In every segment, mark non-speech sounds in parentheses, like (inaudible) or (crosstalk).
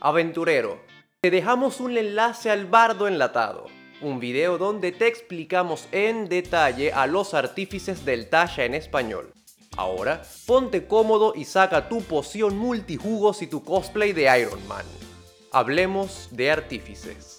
Aventurero, te dejamos un enlace al bardo enlatado, un video donde te explicamos en detalle a los artífices del Tasha en español. Ahora, ponte cómodo y saca tu poción multijugos y tu cosplay de Iron Man. Hablemos de artífices.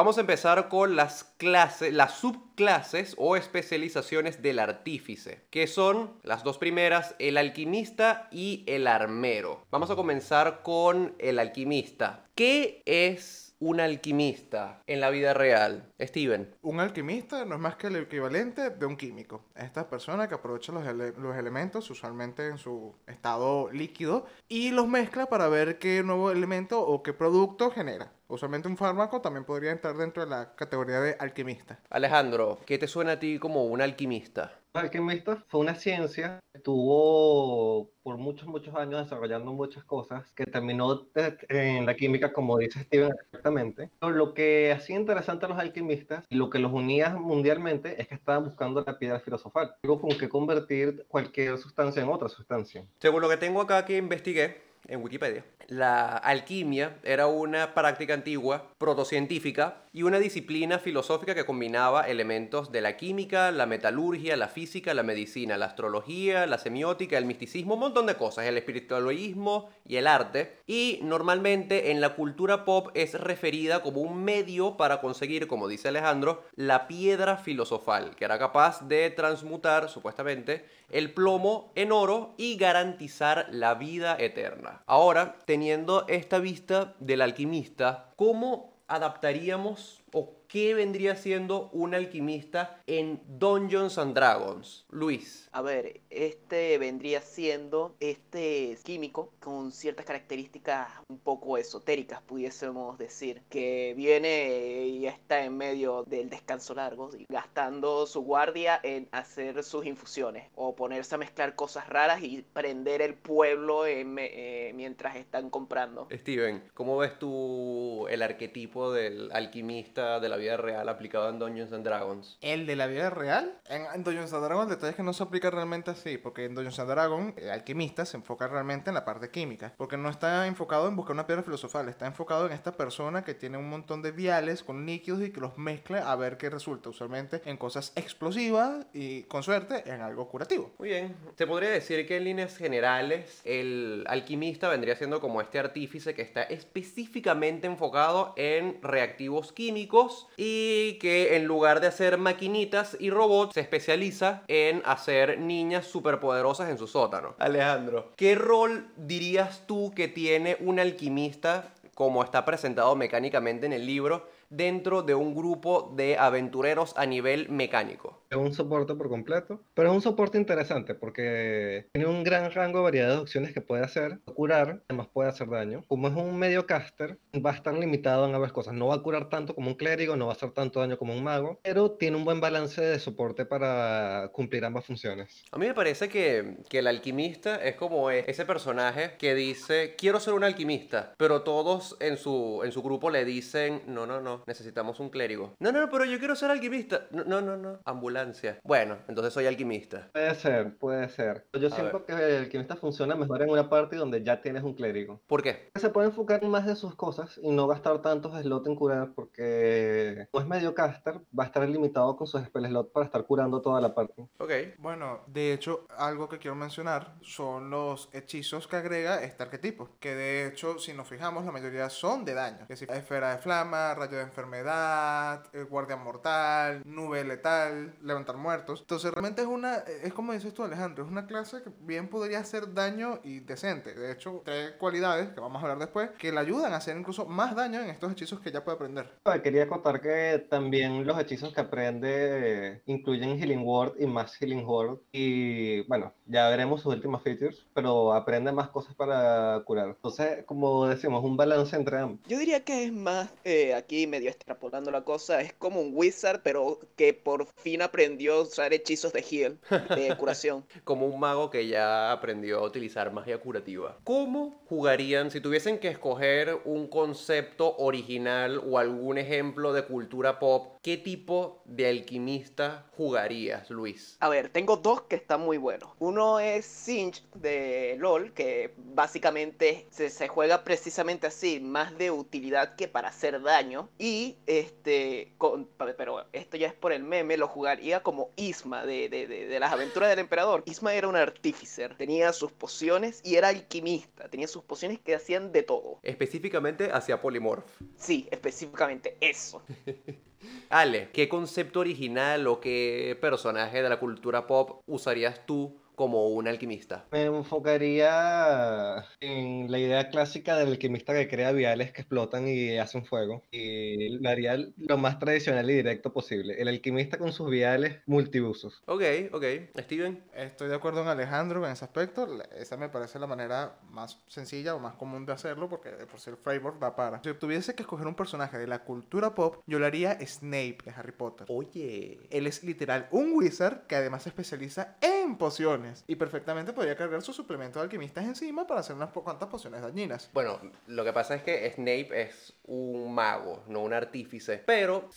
Vamos a empezar con las clases, las subclases o especializaciones del artífice, que son las dos primeras, el alquimista y el armero. Vamos a comenzar con el alquimista. ¿Qué es un alquimista en la vida real? Steven. Un alquimista no es más que el equivalente de un químico. Esta persona que aprovecha los, los, elementos, usualmente en su estado líquido, y los mezcla para ver qué nuevo elemento o qué producto genera. Usualmente un fármaco también podría entrar dentro de la categoría de alquimista. Alejandro, ¿qué te suena a ti como un alquimista? alquimista fue una ciencia que estuvo por muchos, muchos años desarrollando muchas cosas, que terminó en la química, como dice Steven exactamente. Pero lo que hacía interesante a los alquimistas y lo que los unía mundialmente es que estaban buscando la piedra filosofal, algo con que convertir cualquier sustancia en otra sustancia. Según lo que tengo acá que investigué, en Wikipedia. La alquimia era una práctica antigua, protocientífica y una disciplina filosófica que combinaba elementos de la química, la metalurgia, la física, la medicina, la astrología, la semiótica, el misticismo, un montón de cosas, el espiritualismo y el arte. Y normalmente en la cultura pop es referida como un medio para conseguir, como dice Alejandro, la piedra filosofal, que era capaz de transmutar, supuestamente, el plomo en oro y garantizar la vida eterna. Ahora, teniendo esta vista del alquimista, ¿cómo adaptaríamos o ¿qué vendría siendo un alquimista en Dungeons and Dragons? Luis. A ver, este vendría siendo este químico con ciertas características un poco esotéricas, pudiésemos decir, que viene y está en medio del descanso largo, gastando su guardia en hacer sus infusiones o ponerse a mezclar cosas raras y prender el pueblo eh, mientras están comprando. Steven, ¿cómo ves tú el arquetipo del alquimista de la vida real aplicado en Dungeons and Dragons. ¿El de la vida real? En, Dungeons and Dragons el detalle es que no se aplica realmente así, porque en Dungeons and Dragons el alquimista se enfoca realmente en la parte química, porque no está enfocado en buscar una piedra filosofal, está enfocado en esta persona que tiene un montón de viales con líquidos y que los mezcla a ver qué resulta, usualmente en cosas explosivas y con suerte en algo curativo. Muy bien, te podría decir que en líneas generales el alquimista vendría siendo como este artífice que está específicamente enfocado en reactivos químicos y que en lugar de hacer maquinitas y robots se especializa en hacer niñas superpoderosas en su sótano. Alejandro, ¿qué rol dirías tú que tiene un alquimista como está presentado mecánicamente en el libro dentro de un grupo de aventureros a nivel mecánico. Es un soporte por completo, pero es un soporte interesante porque tiene un gran rango de variedad de opciones que puede hacer, curar, además puede hacer daño. Como es un medio caster, va a estar limitado en ambas cosas. No va a curar tanto como un clérigo, no va a hacer tanto daño como un mago, pero tiene un buen balance de soporte para cumplir ambas funciones. A mí me parece que, que el alquimista es como ese personaje que dice, quiero ser un alquimista, pero todos en su, en su grupo le dicen, no, no, no, necesitamos un clérigo. No, no, pero yo quiero ser alquimista. No, no, no, no. Bueno, entonces soy alquimista. Puede ser, puede ser. Yo siento que el alquimista funciona mejor en una parte donde ya tienes un clérigo. ¿Por qué? Se puede enfocar en más de sus cosas y no gastar tantos slots en curar porque como es medio caster, va a estar limitado con sus spell slots para estar curando toda la parte. Ok. Bueno, de hecho, algo que quiero mencionar son los hechizos que agrega este arquetipo. Que de hecho, si nos fijamos, la mayoría son de daño. Que si esfera de flama, rayo de enfermedad, eh, guardia mortal, nube letal, levantar muertos. Entonces realmente es una, es como dices tú Alejandro, es una clase que bien podría hacer daño y decente. De hecho, tres cualidades que vamos a hablar después que le ayudan a hacer incluso más daño en estos hechizos que ya puede aprender. Quería contar que también los hechizos que aprende incluyen Healing Word y más Healing Word. Y bueno, ya veremos sus últimas features, pero aprende más cosas para curar. Entonces, como decimos, un balance entre ambos. Yo diría que es más eh, aquí medio extrapolando la cosa, es como un wizard, pero que por fin aprendió a usar hechizos de heal, de (laughs) curación. como un mago que ya aprendió a utilizar magia curativa. ¿Cómo jugarían si tuviesen que escoger un concepto original o algún ejemplo de cultura pop ¿qué tipo de alquimista jugarías, Luis? A ver, tengo dos que están muy buenos. Uno es Sinch de LOL, que básicamente se, se juega precisamente así, más de utilidad que para hacer daño. Y este, con- pero esto ya es por el meme, lo jugaría como Isma de, de- de- de las aventuras del emperador. Isma era un artíficer, tenía sus pociones y era alquimista, tenía sus pociones que hacían de todo. Específicamente hacia Polymorph. Sí, específicamente eso. (laughs) Ale, ¿qué concepto original o qué personaje de la cultura pop usarías tú como un alquimista? Me enfocaría en la idea clásica del alquimista que crea viales que explotan y hacen fuego. Y lo haría lo más tradicional y directo posible. El alquimista con sus viales multiusos. Ok, ok. Steven. Estoy de acuerdo con Alejandro en ese aspecto. Esa me parece la manera más sencilla o más común de hacerlo porque de por si el framework da para. Si tuviese que escoger un personaje de la cultura pop, yo lo haría Snape de Harry Potter. Oye. Él es literal un wizard que además se especializa en pociones y perfectamente podría cargar sus suplementos de alquimistas encima para hacer unas cuantas pociones dañinas. Bueno, lo que pasa es que Snape es un mago, no un artífice, pero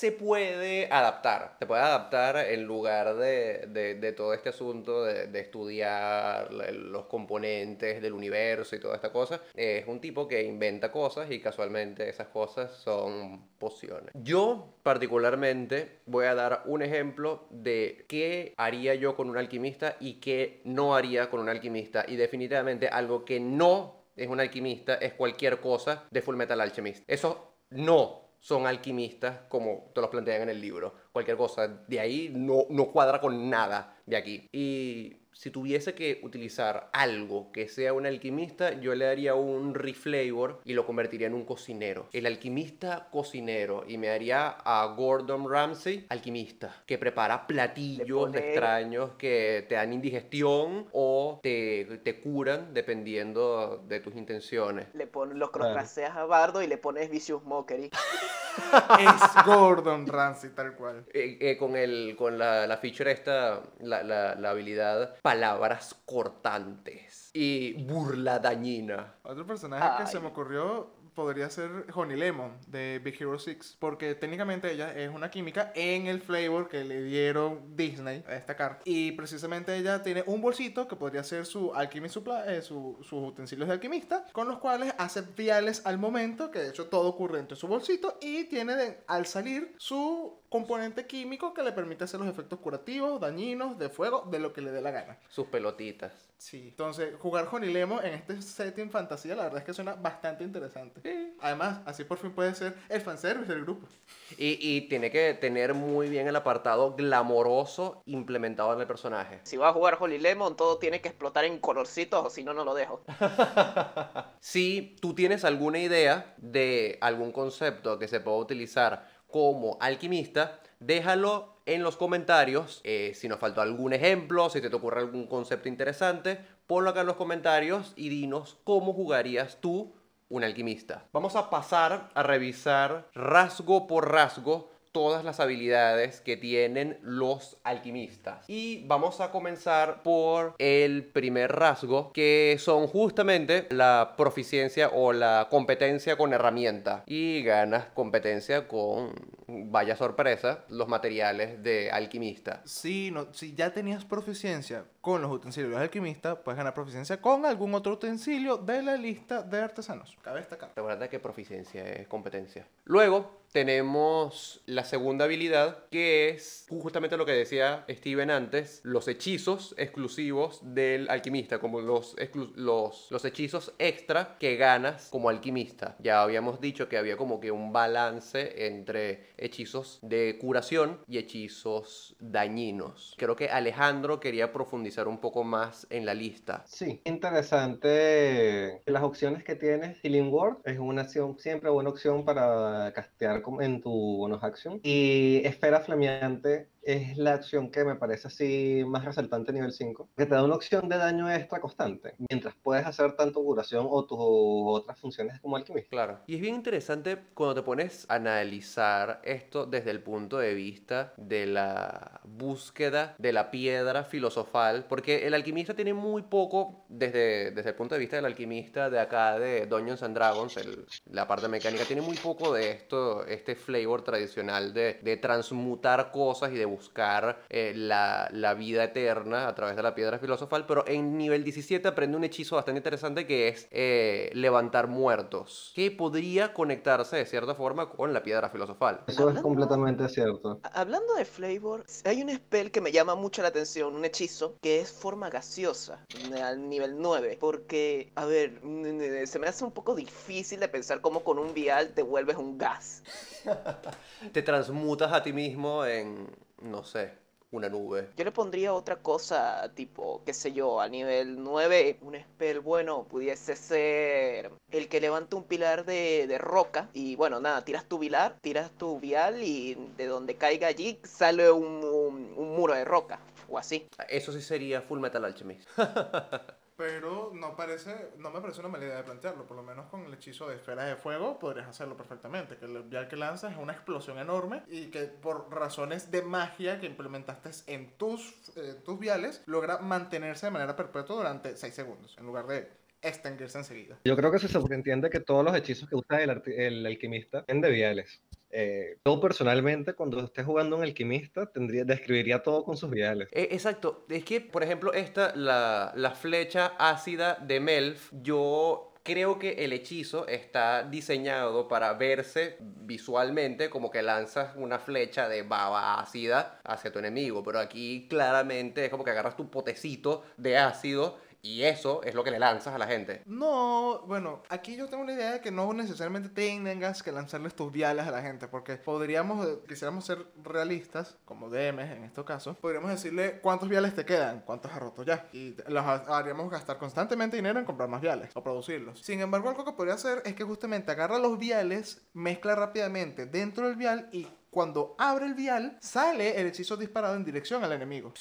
se puede adaptar. Se puede adaptar en lugar de, de- todo este asunto de, de estudiar los componentes del universo y toda esta cosa. Es un tipo que inventa cosas y casualmente esas cosas son pociones. Yo particularmente voy a dar un ejemplo de qué haría yo con un alquimista y qué no haría con un alquimista. Y definitivamente algo que no es un alquimista es cualquier cosa de Full Metal Alchemist. Eso no son alquimistas como te los plantean en el libro. Cualquier cosa de ahí no, no cuadra con nada de aquí. Y si tuviese que utilizar algo que sea un alquimista, yo le daría un reflavor y lo convertiría en un cocinero. El alquimista cocinero y me daría a Gordon Ramsay alquimista, que prepara platillos pone- extraños que te dan indigestión o te, te curan dependiendo de tus intenciones. Le pones los Claro. crosscraseas a Bardo y le pones Vicious Mockery. (laughs) es Gordon Ramsay tal cual. Eh, eh, con el, con la, la feature esta, la, la, la habilidad palabras cortantes y burla dañina. Otro personaje que se me ocurrió podría ser Honey Lemon de Big Hero 6. Porque técnicamente ella es una química en el flavor que le dieron Disney a esta carta. Y precisamente ella tiene un bolsito que podría ser su alchemy supply, eh, su- sus utensilios de alquimista, con los cuales hace viales al momento, que de hecho todo ocurre dentro de su bolsito. Y tiene de- al salir su componente químico que le permite hacer los efectos curativos, dañinos, de fuego, de lo que le dé la gana. Sus pelotitas. Sí. Entonces, jugar Honey Lemon en este setting fantasía, la verdad es que suena bastante interesante. Además, así por fin puede ser el fanservice del grupo. Y, y tiene que tener muy bien el apartado glamoroso implementado en el personaje. Si vas a jugar Holy Lemon, todo tiene que explotar en colorcitos, o si no, no lo dejo. (laughs) Si tú tienes alguna idea de algún concepto que se pueda utilizar como alquimista, déjalo en los comentarios. Eh, si nos faltó algún ejemplo, si te, te ocurre algún concepto interesante, ponlo acá en los comentarios y dinos cómo jugarías tú un alquimista. Vamos a pasar a revisar rasgo por rasgo todas las habilidades que tienen los alquimistas. Y vamos a comenzar por el primer rasgo, que son justamente la proficiencia o la competencia con herramienta. Y ganas competencia con, vaya sorpresa, los materiales de alquimista. Si, no, si ya tenías proficiencia con los utensilios de alquimista, puedes ganar proficiencia con algún otro utensilio de la lista de artesanos. Cabe destacar. Recuerda que proficiencia es competencia. Luego tenemos la segunda habilidad, que es justamente lo que decía Steven antes, los hechizos exclusivos del alquimista, como los, los, hechizos extra que ganas como alquimista. Ya habíamos dicho que había como que un balance entre hechizos de curación y hechizos dañinos. Creo que Alejandro quería profundizar un poco más en la lista. Sí, interesante. Las opciones que tienes, Healing Word es una acción, siempre buena opción para castear en tu bonus action. Y Esfera Flameante es la acción que me parece así más resaltante nivel 5, que te da una opción de daño extra constante, mientras puedes hacer tanto curación o tus otras funciones como alquimista. Claro. Y es bien interesante cuando te pones a analizar esto desde el punto de vista de la búsqueda de la piedra filosofal, porque el alquimista tiene muy poco, desde, desde el punto de vista del alquimista de acá de Dungeons and Dragons, el- la parte mecánica, tiene muy poco de esto, este flavor tradicional de, de transmutar cosas y de buscar eh, la, la vida eterna a través de la piedra filosofal, pero en nivel 17 aprende un hechizo bastante interesante que es eh, levantar muertos, que podría conectarse de cierta forma con la piedra filosofal. Eso es completamente cierto. Hablando de flavor, hay un spell que me llama mucho la atención, un hechizo, que es forma gaseosa, al nivel 9. Porque, a ver, se me hace un poco difícil de pensar cómo con un vial te vuelves un gas. (laughs) Te transmutas a ti mismo en, no sé, una nube. Yo le pondría otra cosa, tipo, qué sé yo, a nivel 9, un spell bueno pudiese ser el que levanta un pilar de, de roca. Y bueno, nada, tiras tu vial, tiras tu vial y de donde caiga allí sale un, un- un muro de roca. O así. Eso sí sería Full Metal Alchemist. (laughs) Pero no parece, no me parece una mala idea de plantearlo, por lo menos con el hechizo de esferas de fuego podrías hacerlo perfectamente, que el vial que lanzas es una explosión enorme y que por razones de magia que implementaste en tus, eh, tus viales, logra mantenerse de manera perpetua durante 6 segundos, en lugar de extinguirse enseguida. Yo creo que se entiende que todos los hechizos que usa el, el alquimista son de viales. Eh, yo personalmente, cuando esté jugando un alquimista, tendría, describiría todo con sus viales. Eh, exacto, es que, por ejemplo, esta, la, la flecha ácida de Melf, yo creo que el hechizo está diseñado para verse visualmente como que lanzas una flecha de baba ácida hacia tu enemigo, pero aquí claramente es como que agarras tu potecito de ácido y eso es lo que le lanzas a la gente. No, bueno, aquí yo tengo una idea de que no necesariamente tengas que lanzarles tus viales a la gente, porque podríamos, eh, quisiéramos ser realistas, como DMs en este caso, podríamos decirle cuántos viales te quedan, cuántos has roto ya, y los ha- haríamos gastar constantemente dinero en comprar más viales o producirlos. Sin embargo, algo que podría hacer es que justamente agarra los viales, mezcla rápidamente dentro del vial y cuando abre el vial, sale el hechizo disparado en dirección al enemigo.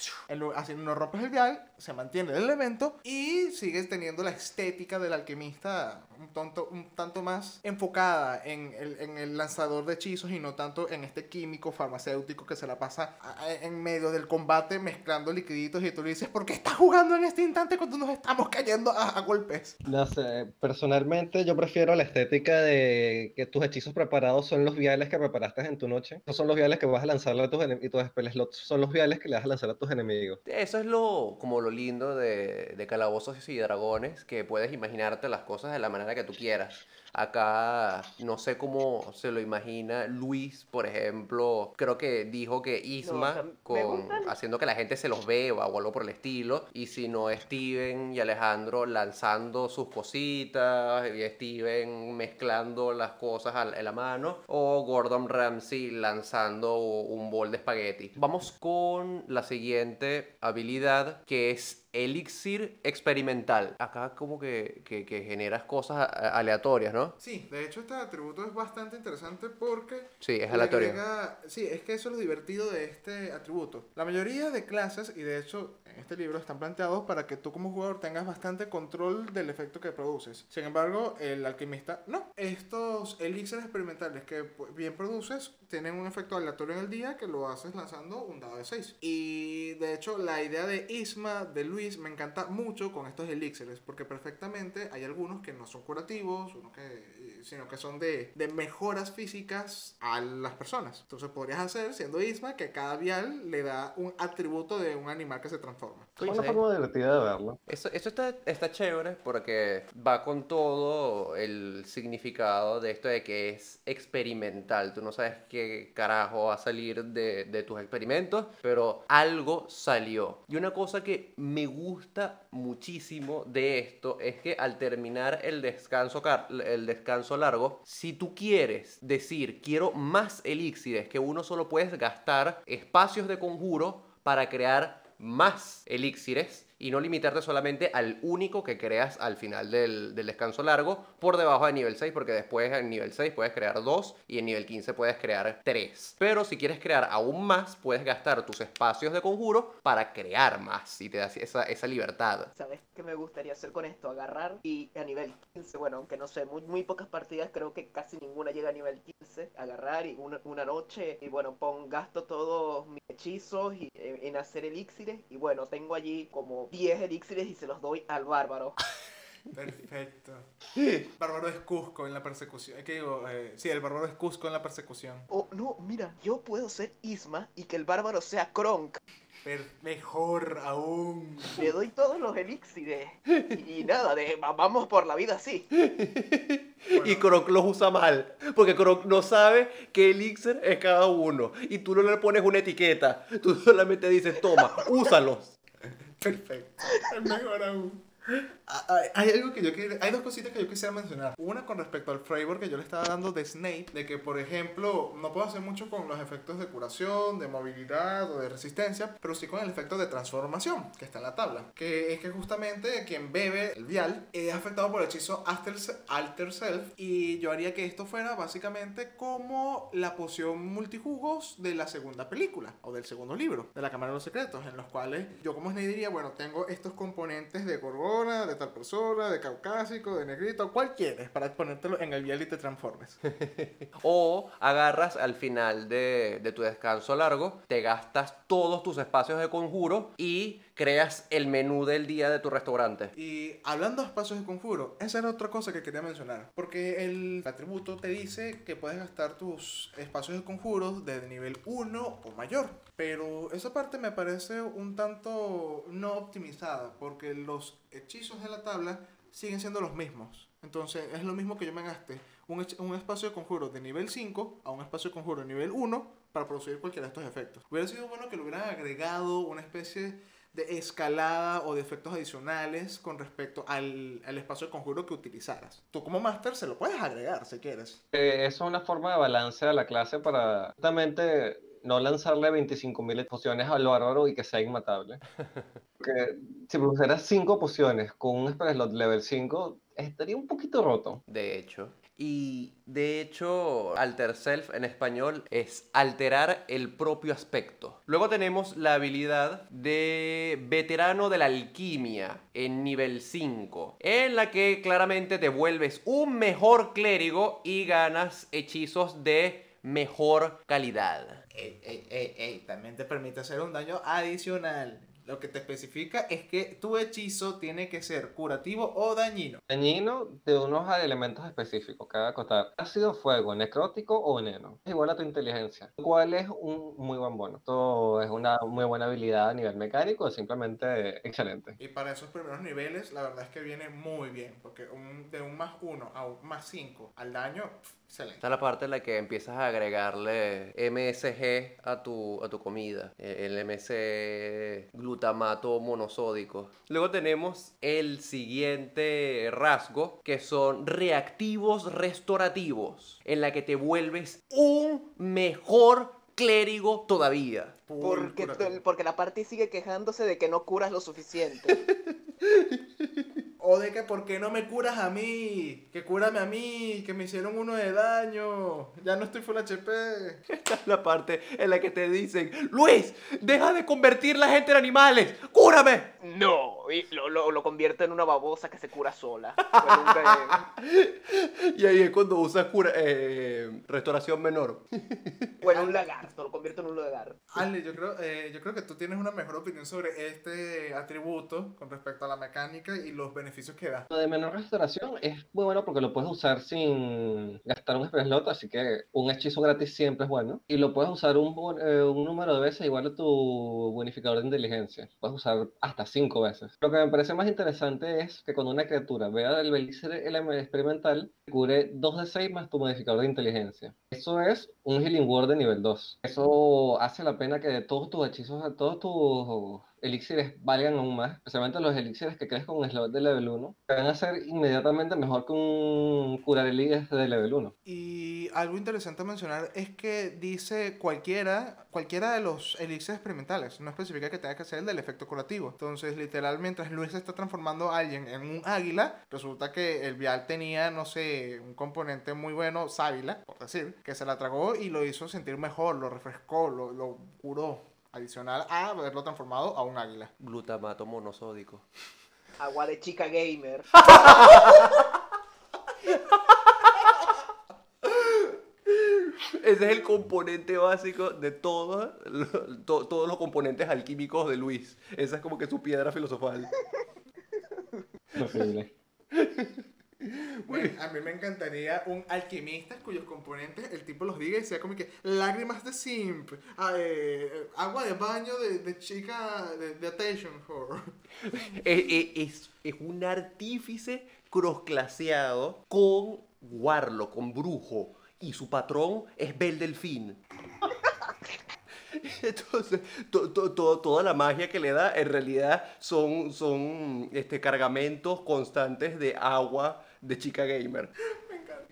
Así no rompes el vial, se mantiene el elemento y sigues teniendo la estética del alquimista un, tonto, un tanto más enfocada en el, en el lanzador de hechizos y no tanto en este químico farmacéutico que se la pasa a- a- en medio del combate mezclando liquiditos y tú le dices, ¿por qué estás jugando en este instante cuando nos estamos cayendo a, a golpes? No sé, personalmente yo prefiero la estética de que tus hechizos preparados son los viales que preparaste en tu noche. No son los viales que vas a lanzarle a tus enemigos y tus spell slots son los viales que le vas a lanzar a tus enemigos. Eso es lo como lo lindo de, de Calabozos y Dragones, que puedes imaginarte las cosas de la manera que tú quieras. Acá no sé cómo se lo imagina Luis, por ejemplo, creo que dijo que Isma o sea, me con haciendo que la gente se los beba o algo por el estilo, y si no Steven y Alejandro lanzando sus cositas y Steven mezclando las cosas en la mano. O Gordon Ramsay lanzando un bol de espagueti. Vamos con la siguiente habilidad que es elixir experimental. Acá como que, que, que generas cosas aleatorias, ¿no? Sí, de hecho este atributo es bastante interesante porque Sí, es le aleatorio. agrega- sí, es que eso es lo divertido de este atributo. La mayoría de clases, y de hecho en este libro están planteados para que tú como jugador tengas bastante control del efecto que produces. Sin embargo, el alquimista no. Estos elixires experimentales que pues, bien produces tienen un efecto aleatorio en el día que lo haces lanzando un dado de 6. Y de hecho la idea de Isma, de Luis, me encanta mucho con estos elixires porque perfectamente hay algunos que no son curativos, unos que, sino que son de, de mejoras físicas a las personas. Entonces podrías hacer, siendo Isma, que cada vial le da un atributo de un animal que se transforma. Es una forma divertida de verlo. Eso, eso está, está chévere porque va con todo el significado de esto de que es experimental. Tú no sabes qué carajo va a salir de, de tus experimentos, pero algo salió. Y una cosa que me gusta muchísimo de esto es que al terminar el descanso, car- el descanso largo, si tú quieres decir quiero más elixires, que uno solo puedes gastar espacios de conjuro para crear más elixires y no limitarte solamente al único que creas al final del, del descanso largo por debajo de nivel 6, porque después en nivel 6 puedes crear 2 y en nivel 15 puedes crear 3. Pero si quieres crear aún más, puedes gastar tus espacios de conjuro para crear más y te das esa, esa libertad. ¿Sabes qué me gustaría hacer con esto? Agarrar y a nivel 15, bueno, aunque no sé, muy, muy pocas partidas, creo que casi ninguna llega a nivel 15. Agarrar y una, una noche y bueno, pon, gasto todos mis hechizos en, en hacer elixires y bueno, tengo allí como 10 elixires y se los doy al bárbaro. (laughs) Perfecto. Bárbaro es Cusco en la persecución. ¿Qué digo? Eh, sí, el bárbaro es Cusco en la persecución. Oh, no, mira, yo puedo ser Isma y que el bárbaro sea Kronk. Per- mejor aún. Le doy todos los elixires. Y, y nada, de, vamos por la vida así. Y Croc los usa mal, porque Croc no sabe qué elixir es cada uno. Y tú no le pones una etiqueta, tú solamente dices, toma, úsalos. Perfecto. Es mejor aún. Hay algo que yo quiero, hay dos cositas que yo quisiera mencionar. Una con respecto al framework que yo le estaba dando de Snake, de que por ejemplo no puedo hacer mucho con los efectos de curación, de movilidad o de resistencia, pero sí con el efecto de transformación que está en la tabla. Que es que justamente quien bebe el vial es afectado por el hechizo Alter, Se- Alter Self y yo haría que esto fuera básicamente como la poción multijugos de la segunda película o del segundo libro de la Cámara de los Secretos, en los cuales yo como Snake diría, bueno, tengo estos componentes de De tal persona, de caucásico, de negrito, ¿cuál quieres? Para ponértelo en el vial y te transformes. (laughs) O agarras al final de, de tu descanso largo, te gastas todos tus espacios de conjuro y creas el menú del día de tu restaurante. Y hablando de espacios de conjuro, esa era otra cosa que quería mencionar. Porque el atributo te dice que puedes gastar tus espacios de conjuros de nivel 1 o mayor. Pero esa parte me parece un tanto no optimizada. Porque los hechizos de la tabla siguen siendo los mismos. Entonces es lo mismo que yo me gaste un, espacio de conjuro de nivel 5 a un espacio de conjuro de nivel 1 para producir cualquiera de estos efectos. Hubiera sido bueno que le hubieran agregado una especie de escalada o de efectos adicionales con respecto al, al espacio de conjuro que utilizaras. Tú como máster se lo puedes agregar si quieres. Eh, eso es una forma de balance a la clase para justamente no lanzarle 25.000 pociones al bárbaro y que sea inmatable. (laughs) Porque si pusieras 5 pociones con un spell slot level 5, estaría un poquito roto. De hecho. Y de hecho, alter self en español es alterar el propio aspecto. Luego tenemos la habilidad de veterano de la alquimia en nivel 5, en la que claramente te vuelves un mejor clérigo y ganas hechizos de mejor calidad. Ey, ey, ey, también te permite hacer un daño adicional. Lo que te especifica es que tu hechizo tiene que ser curativo o dañino. Dañino de unos elementos específicos, cabe acotar. Ácido, fuego, necrótico o veneno. Es igual a tu inteligencia, lo cual es un muy buen bono. Esto es una muy buena habilidad a nivel mecánico, es simplemente excelente. Y para esos primeros niveles, la verdad es que viene muy bien. Porque un- de un más 1 a un más 5 al daño, excelente. Esta es la parte en la que empiezas a agregarle MSG a tu, a tu comida. eh, El MS glutamato monosódico. Luego tenemos el siguiente rasgo, que son reactivos restaurativos, en la que te vuelves un mejor clérigo todavía. Porque, porque la party sigue quejándose de que no curas lo suficiente. (laughs) O de que, ¿por qué no me curas a mí? Que cúrame a mí, que me hicieron uno de daño. Ya no estoy full HP. (laughs) Esta es la parte en la que te dicen, Luis, deja de convertir la gente en animales, cúrame. No, y lo, lo, lo convierte en una babosa que se cura sola. Nunca- (laughs) Y ahí es cuando usas cura- eh, restauración menor. (laughs) bueno, un lagarto, lo convierte en un lagarto. Ale, yo creo, eh, yo creo que tú tienes una mejor opinión sobre este atributo con respecto a la mecánica y los beneficios que da. Lo de menor restauración es muy bueno porque lo puedes usar sin gastar un spell slot, así que un hechizo gratis siempre es bueno. Y lo puedes usar un, eh, un número de veces igual a tu bonificador de inteligencia. Puedes usar hasta 5 veces. Lo que me parece más interesante es que cuando una criatura vea el elixir LM experimental, cure 2 de 6 más tu modificador de inteligencia. Eso es un Healing Word de nivel 2. Eso hace la pena que de todos tus hechizos, todos tus elixires valgan aún más, especialmente los elixires que crees con slot de level 1, que van a ser inmediatamente mejor que un curar elixir de level 1. Y algo interesante a mencionar es que dice cualquiera, cualquiera de los elixires experimentales, no especifica que tenga que ser el del efecto curativo. Entonces, literal, mientras Luis está transformando a alguien en un águila, resulta que el vial tenía, no sé, un componente muy bueno, sábila, por decir, que se la tragó y lo hizo sentir mejor, lo refrescó, lo, lo curó. Adicional a haberlo transformado a un águila. Glutamato monosódico. Agua de chica gamer. Ese es el componente básico de todos to- todos los componentes alquímicos de Luis. Esa es como que su piedra filosofal. Horrible. Bueno, a mí me encantaría un alquimista cuyos componentes el tipo los diga y sea como que lágrimas de simp, ah, eh, agua de baño de, de chica de, de attention whore. (laughs) Es, es- es- es un artífice crossclaseado con Warlock, con brujo. Y su patrón es Bel Delfín. (laughs) Entonces, to- to- to- toda la magia que le da en realidad son, son este, cargamentos constantes de agua de chica gamer.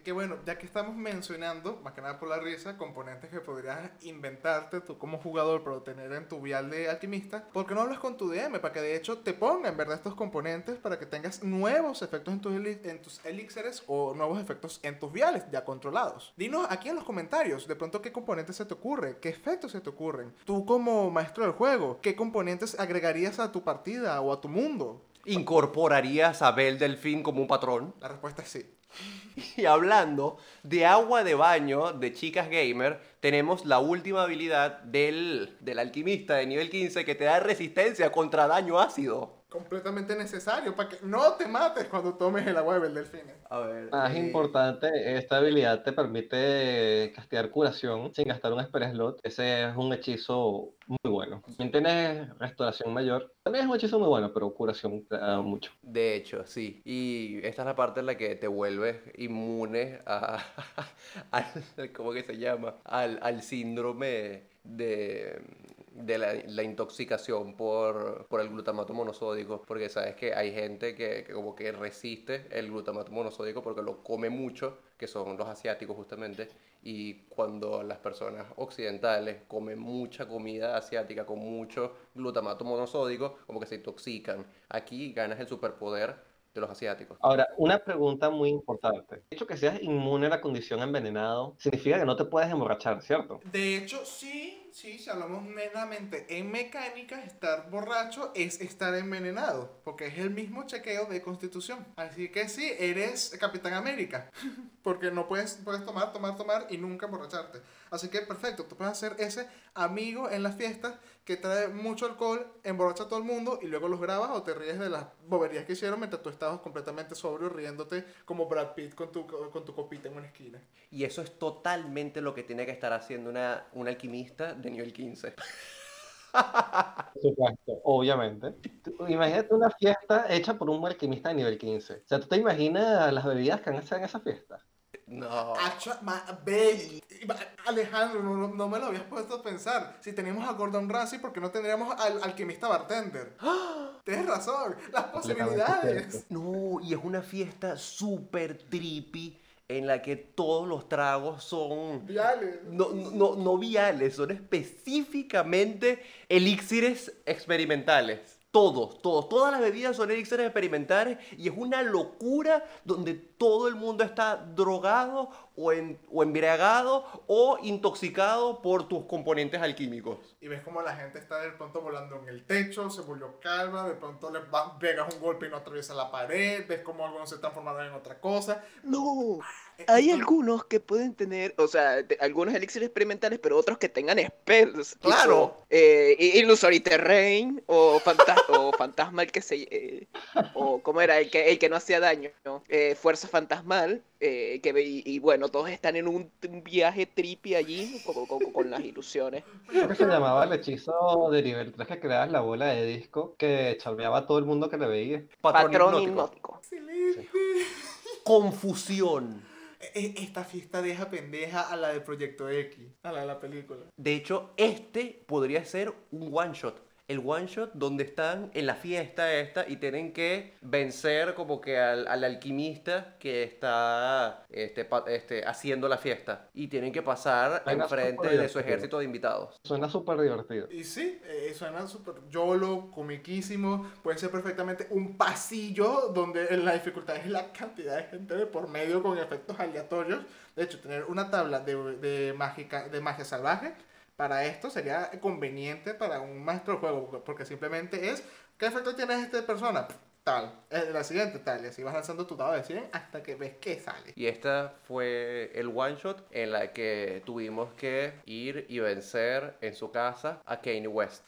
Que bueno, ya que estamos mencionando, más que nada por la risa, componentes que podrías inventarte tú como jugador para tener en tu vial de alquimista, ¿por qué no hablas con tu DM para que de hecho te ponga en verdad estos componentes para que tengas nuevos efectos en tus, en elixires o nuevos efectos en tus viales ya controlados? Dinos aquí en los comentarios de pronto qué componentes se te ocurre, qué efectos se te ocurren. Tú como maestro del juego, ¿qué componentes agregarías a tu partida o a tu mundo? ¿Incorporarías a Bel Delfín como un patrón? La respuesta es sí. Y hablando de agua de baño de chicas gamer, tenemos la última habilidad del, del alquimista de nivel 15 que te da resistencia contra daño ácido. Completamente necesario para que no te mates cuando tomes el agua del delfín. A ver. Más eh, importante, esta habilidad te permite castear curación sin gastar un spell slot. Ese es un hechizo muy bueno. También tienes restauración mayor. También es un hechizo muy bueno, pero curación te da mucho. De hecho, sí. Y esta es la parte en la que te vuelves inmune a, (laughs) al, ¿cómo que se llama? Al, al síndrome de, de la, intoxicación por, por el glutamato monosódico. Porque sabes que hay gente que, que como que resiste el glutamato monosódico porque lo come mucho, que son los asiáticos justamente. Y cuando las personas occidentales comen mucha comida asiática con mucho glutamato monosódico, como que se intoxican. Aquí ganas el superpoder de los asiáticos. Ahora, una pregunta muy importante. El hecho que seas inmune a la condición envenenado significa que no te puedes emborrachar, ¿cierto? De hecho, sí, sí, si hablamos meramente en mecánica, estar borracho es estar envenenado, porque es el mismo chequeo de constitución. Así que sí, eres Capitán América, (laughs) porque no puedes, puedes tomar, tomar, tomar y nunca emborracharte. Así que perfecto, tú puedes ser ese amigo en las fiestas que trae mucho alcohol, emborracha a todo el mundo y luego los grabas o te ríes de las boberías que hicieron mientras tú estabas completamente sobrio riéndote como Brad Pitt con tu, con tu copita en una esquina. Y eso es totalmente lo que tiene que estar haciendo una, un alquimista de nivel 15. (laughs) Por supuesto, obviamente. Imagínate una fiesta hecha por un alquimista de nivel 15. O sea, ¿tú te imaginas las bebidas que van a hacer en esa fiesta? No. Acha- ma- baby. Alejandro, no, no- me lo habías puesto a pensar. Si tenemos a Gordon Ramsay, ¿por qué no tendríamos al alquimista bartender? (gasps) Tienes razón, las posibilidades. No, y es una fiesta súper trippy en la que todos los tragos son Viales. no, no, no viales, son específicamente elixires experimentales. Todos, todos, todas las bebidas son elixires experimentales y es una locura donde todo el mundo está drogado o, en, o embriagado o intoxicado por tus componentes alquímicos. Y ves como la gente está de pronto volando en el techo, se volvió calva, de pronto le va- pegas un golpe y no atraviesa la pared, ves como algunos se transformaron en otra cosa. No, Eh, hay algunos que pueden tener, o sea, de- algunos elixires experimentales, pero otros que tengan spells. Claro. eh, Illusory Terrain o, fanta- (laughs) o Fantasma el que se... eh, o ¿cómo era? El que, el que no hacía daño. ¿no? Eh, Fuerza Fantasmal. Eh, que, ve- y, y bueno, todos están en un, un viaje trippy allí con, con- con las ilusiones. Creo que se llamaba el hechizo de nivel 3 que creabas la bola de disco que charmeaba a todo el mundo que le veía. Patrón, Patrón hipnótico. hipnótico. Excelente. Confusión. E- Esta fiesta deja pendeja a la de Proyecto X, a la de la película. De hecho, este podría ser un one shot. El one shot donde están en la fiesta esta y tienen que vencer como que al, al alquimista que está este, pa- este, haciendo la fiesta. Y tienen que pasar Suena enfrente de su ejército de invitados. Suena súper divertido. Y sí, eh, suena súper yolo, comiquísimo. Puede ser perfectamente un pasillo donde la dificultad es la cantidad de gente de por medio con efectos aleatorios. De hecho, tener una tabla de, de, mágica, de magia salvaje para esto sería conveniente para un maestro de juego, porque- simplemente es, ¿qué efecto tiene esta persona? Tal, la siguiente tal, y así vas lanzando tu dado de 100 hasta que ves que sale. Y esta fue el one shot en la que tuvimos que ir y vencer en su casa a Kanye West.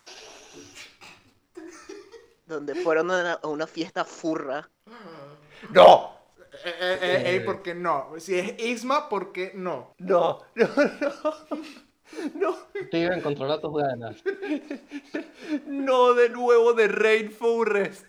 Donde fueron a una, a una fiesta furra. ¡No! Eh, eh, eh, eh, ¿Por qué no? Si es Isma, ¿por qué no? No, no, no. (laughs) No, Steven, controla tus ganas. (laughs) no de nuevo de Rainforest.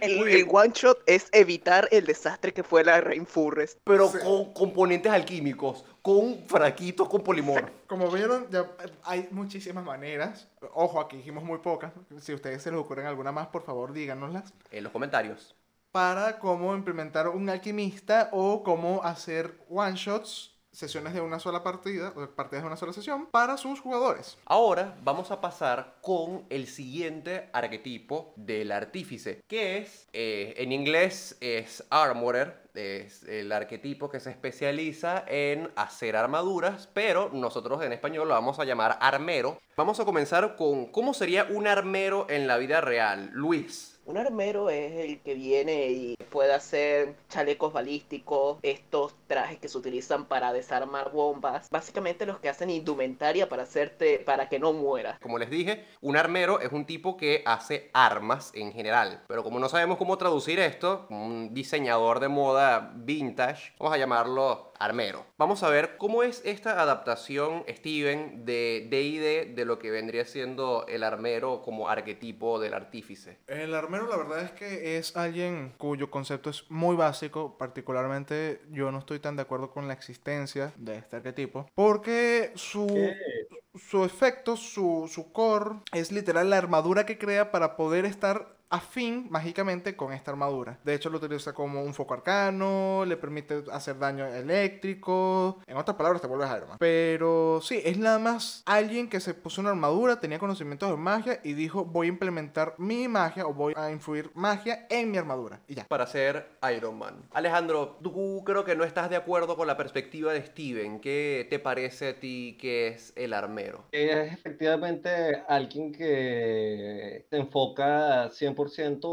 El, one shot es evitar el desastre que fue la Rainforest. Pero Sí. con componentes alquímicos, con fraquitos con polimor. (laughs) Como vieron, ya hay muchísimas maneras. Ojo, aquí dijimos muy pocas. Si a ustedes se les ocurren alguna más, por favor, díganoslas. En los comentarios. Para cómo implementar un alquimista o cómo hacer one shots, sesiones de una sola partida, o partidas de una sola sesión, para sus jugadores. Ahora vamos a pasar con el siguiente arquetipo del artífice, que es, eh, en inglés es armorer, es el arquetipo que se especializa en hacer armaduras, pero nosotros en español lo vamos a llamar armero. Vamos a comenzar con cómo sería un armero en la vida real. Luis. Un armero es el que viene y puede hacer chalecos balísticos, estos trajes que se utilizan para desarmar bombas, básicamente los que hacen indumentaria para hacerte para que no mueras. Como les dije, un armero es un tipo que hace armas en general. Pero como no sabemos cómo traducir esto, un diseñador de moda vintage, vamos a llamarlo armero. Vamos a ver cómo es esta adaptación, Steven, de D&D de lo que vendría siendo el armero como arquetipo del artífice. El armero, la verdad es que es alguien cuyo concepto es muy básico. Particularmente, yo no estoy tan de acuerdo con la existencia de este arquetipo. Porque su, su efecto, su, su core, es literal la armadura que crea para poder estar afín mágicamente con esta armadura. De hecho, lo utiliza como un foco arcano, le permite hacer daño eléctrico. En otras palabras, te vuelves Iron Man. Pero sí, es nada más alguien que se puso una armadura, tenía conocimientos de magia y dijo: Voy a implementar mi magia o voy a influir magia en mi armadura. Y ya. Para ser Iron Man. Alejandro, tú creo que no estás de acuerdo con la perspectiva de Steven. ¿Qué te parece a ti que es el armero? Es efectivamente alguien que se enfoca 100%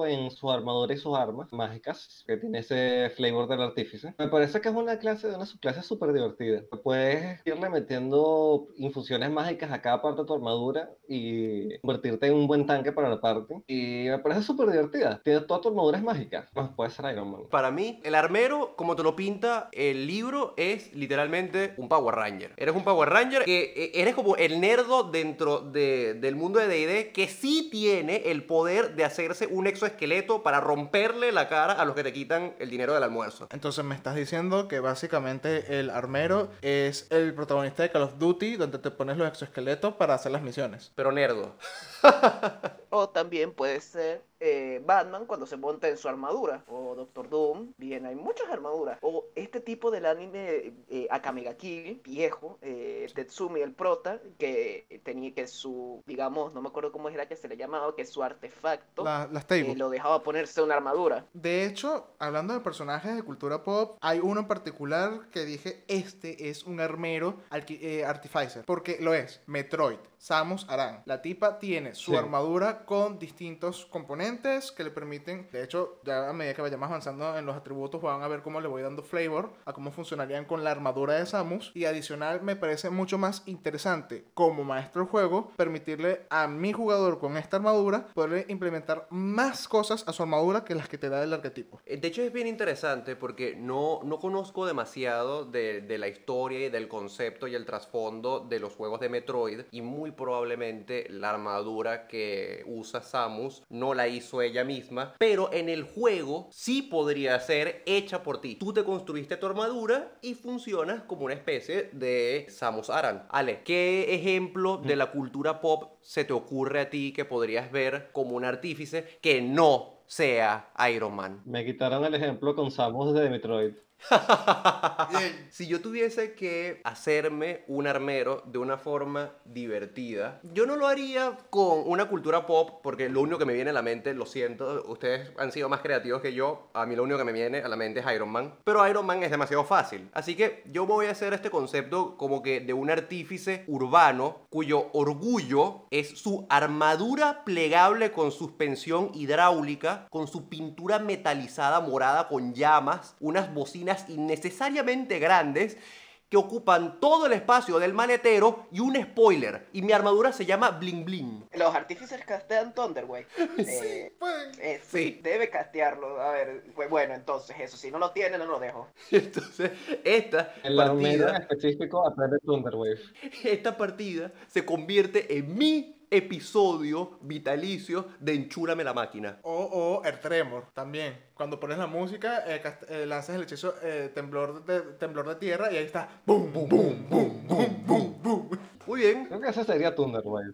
en su armadura y sus armas mágicas, que tiene ese flavor del artífice. Me parece que es una clase de una subclase súper divertida. Puedes irle metiendo infusiones mágicas a cada parte de tu armadura y convertirte en un buen tanque para la parte. Y me parece súper divertida. Tienes toda tu armadura es mágica. Pues puede ser Iron Man. Para mí, el armero, como te lo pinta el libro, es literalmente un Power Ranger. Eres un Power Ranger que eh, eres como el nerdo dentro de- del mundo de D&D que sí tiene el poder de hacerse un exoesqueleto para romperle la cara a los que te quitan el dinero del almuerzo. Entonces me estás diciendo que básicamente el armero es el protagonista de Call of Duty, donde te pones los exoesqueletos para hacer las misiones. Pero nerdo. (laughs) O también puede ser eh, Batman cuando se monta en su armadura. O Doctor Doom. Bien, hay muchas armaduras. O este tipo del anime eh, Akame ga Kill, viejo, eh, Tetsumi el prota, que tenía que su, digamos, no me acuerdo cómo era que se le llamaba, que su artefacto La- las eh, lo dejaba ponerse una armadura. De hecho, hablando de personajes de cultura pop, hay uno en particular que dije, este es un armero eh, artificer, porque lo es, Metroid, Samus Aran. La tipa tiene su Sí. armadura con distintos componentes que le permiten, de hecho, ya a medida que vayamos avanzando en los atributos van a ver cómo le voy dando flavor a cómo funcionarían con la armadura de Samus. Y adicional, me parece mucho más interesante como maestro del juego permitirle a mi jugador con esta armadura poderle implementar más cosas a su armadura que las que te da el arquetipo. Eh, De hecho es bien interesante porque no, no conozco demasiado de, de la historia y del concepto y el trasfondo de los juegos de Metroid y muy probablemente la armadura que usa Samus no la hizo ella misma, pero en el juego sí podría ser hecha por ti. Tú te construiste tu armadura y funcionas como una especie de Samus Aran. Ale, ¿qué ejemplo de la cultura pop se te ocurre a ti que podrías ver como un artífice que no sea Iron Man? Me quitaron el ejemplo con Samus de Metroid. (laughs) Si yo tuviese que hacerme un armero de una forma divertida, yo no lo haría con una cultura pop, porque lo único que me viene a la mente, lo siento, ustedes han sido más creativos que yo, a mí lo único que me viene a la mente es Iron Man, pero Iron Man es demasiado fácil. Así que yo voy a hacer este concepto como que de un artífice urbano cuyo orgullo es su armadura plegable con suspensión hidráulica, con su pintura metalizada morada con llamas, unas bocinas innecesariamente grandes que ocupan todo el espacio del maletero y un spoiler. Y mi armadura se llama Bling Bling. Los artífices castean Thunderwave. (laughs) Eh, Pueden. eh, Sí. sí, debe castearlo. A ver, pues bueno, entonces eso, si no lo tiene, no lo dejo. (laughs) Entonces, esta en partida, específico aprende Thunderwave. (laughs) esta partida se convierte en mi episodio vitalicio de Enchúlame la máquina. O, o el tremor también. Cuando pones la música, eh, eh, lanzas el hechizo eh, temblor, de, temblor de tierra y ahí está. Boom, boom, boom, boom, boom, boom, boom. Muy bien. Creo que ese sería Thunderwave.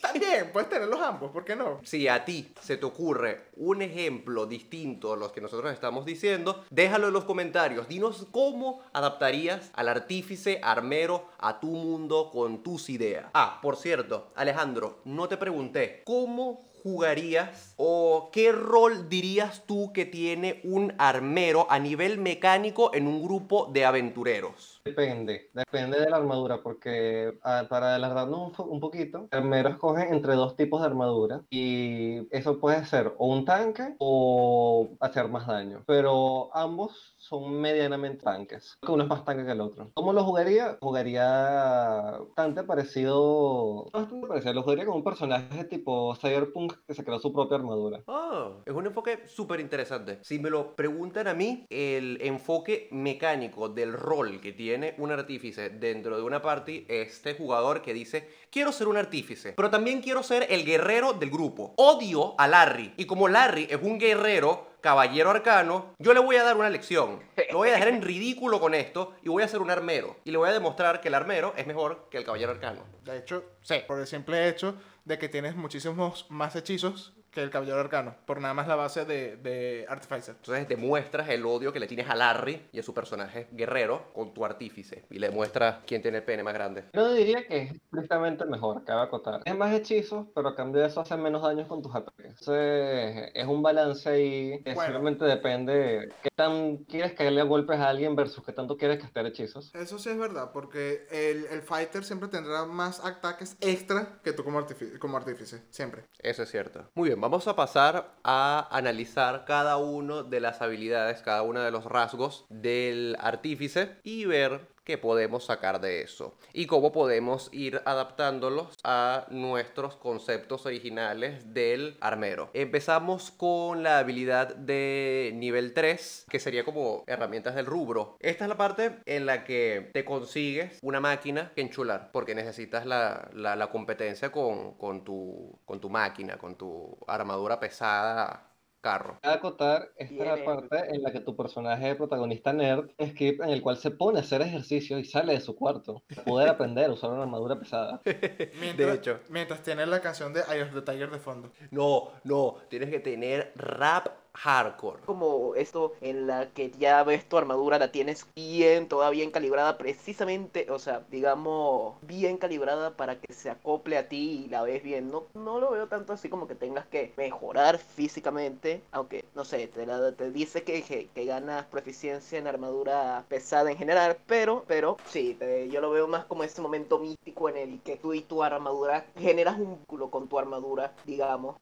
También, puedes tenerlos ambos, ¿por qué no? Si a ti se te ocurre un ejemplo distinto a los que nosotros estamos diciendo, déjalo en los comentarios. Dinos cómo adaptarías al artífice armero a tu mundo con tus ideas. Ah, por cierto, Alejandro, no te pregunté, ¿cómo jugarías o qué rol dirías tú que tiene un armero a nivel mecánico en un grupo de aventureros? Depende, depende de la armadura, porque ah, para alargarnos un, un poquito, el armero escoge entre dos tipos de armadura y eso puede ser o un tanque o hacer más daño, pero ambos son medianamente tanques, que uno es más tanque que el otro. ¿Cómo lo jugaría? Jugaría bastante parecido, bastante parecido, lo jugaría como un personaje tipo Cyberpunk que se creó su propia armadura. Ah, es un enfoque súper interesante. Si me lo preguntan a mí, el enfoque mecánico del rol que tiene un artífice dentro de una party es este jugador que dice, quiero ser un artífice, pero también quiero ser el guerrero del grupo. Odio a Larry. Y como Larry es un guerrero, caballero arcano, yo le voy a dar una lección. Lo voy a dejar en ridículo con esto y voy a ser un armero. Y le voy a demostrar que el armero es mejor que el caballero arcano. De hecho, Sí. por el simple hecho de que tienes muchísimos más hechizos que el caballero arcano, por nada más la base de, de Artificer. Entonces demuestras el odio que le tienes a Larry y a su personaje guerrero con tu artífice. Y le demuestras quién tiene el pene más grande. Yo diría que es estrictamente mejor, cabe acotar. Es más hechizos, pero a cambio de eso hace menos daños con tus ataques. Entonces, es un balance ahí que Bueno. simplemente depende de qué tan quieres caerle a golpes a alguien versus qué tanto quieres castear hechizos. Eso sí es verdad, porque el, el fighter siempre tendrá más ataques extra que tú como, artifi- como artífice, siempre. Eso es cierto. Muy bien, vamos a pasar a analizar cada uno de las habilidades, cada uno de los rasgos del artífice y ver qué podemos sacar de eso y cómo podemos ir adaptándolos a nuestros conceptos originales del armero. Empezamos con la habilidad de nivel 3, que sería como herramientas del rubro. Esta es la parte en la que te consigues una máquina que enchular, porque necesitas la, la- la competencia con, con tu, con tu máquina, con tu armadura pesada carro. Cabe acotar, esta es la parte en la que tu personaje protagonista nerd, skip, en el cual se pone a hacer ejercicio y sale de su cuarto para poder aprender a usar una armadura pesada. (laughs) Mientras, hecho. Mientras tienes la canción de Eye of the Tiger de fondo. No, no, tienes que tener rap hardcore. Como esto en la que ya ves tu armadura, la tienes bien, toda bien calibrada, precisamente, o sea, digamos, bien calibrada para que se acople a ti y la ves bien. No, no lo veo tanto así como que tengas que mejorar físicamente, aunque, no sé, te, la- te dice que, que, ganas proficiencia en armadura pesada en general, pero, pero, sí, te- yo lo veo más como ese momento místico en el que tú y tu armadura generas un vínculo con tu armadura, digamos.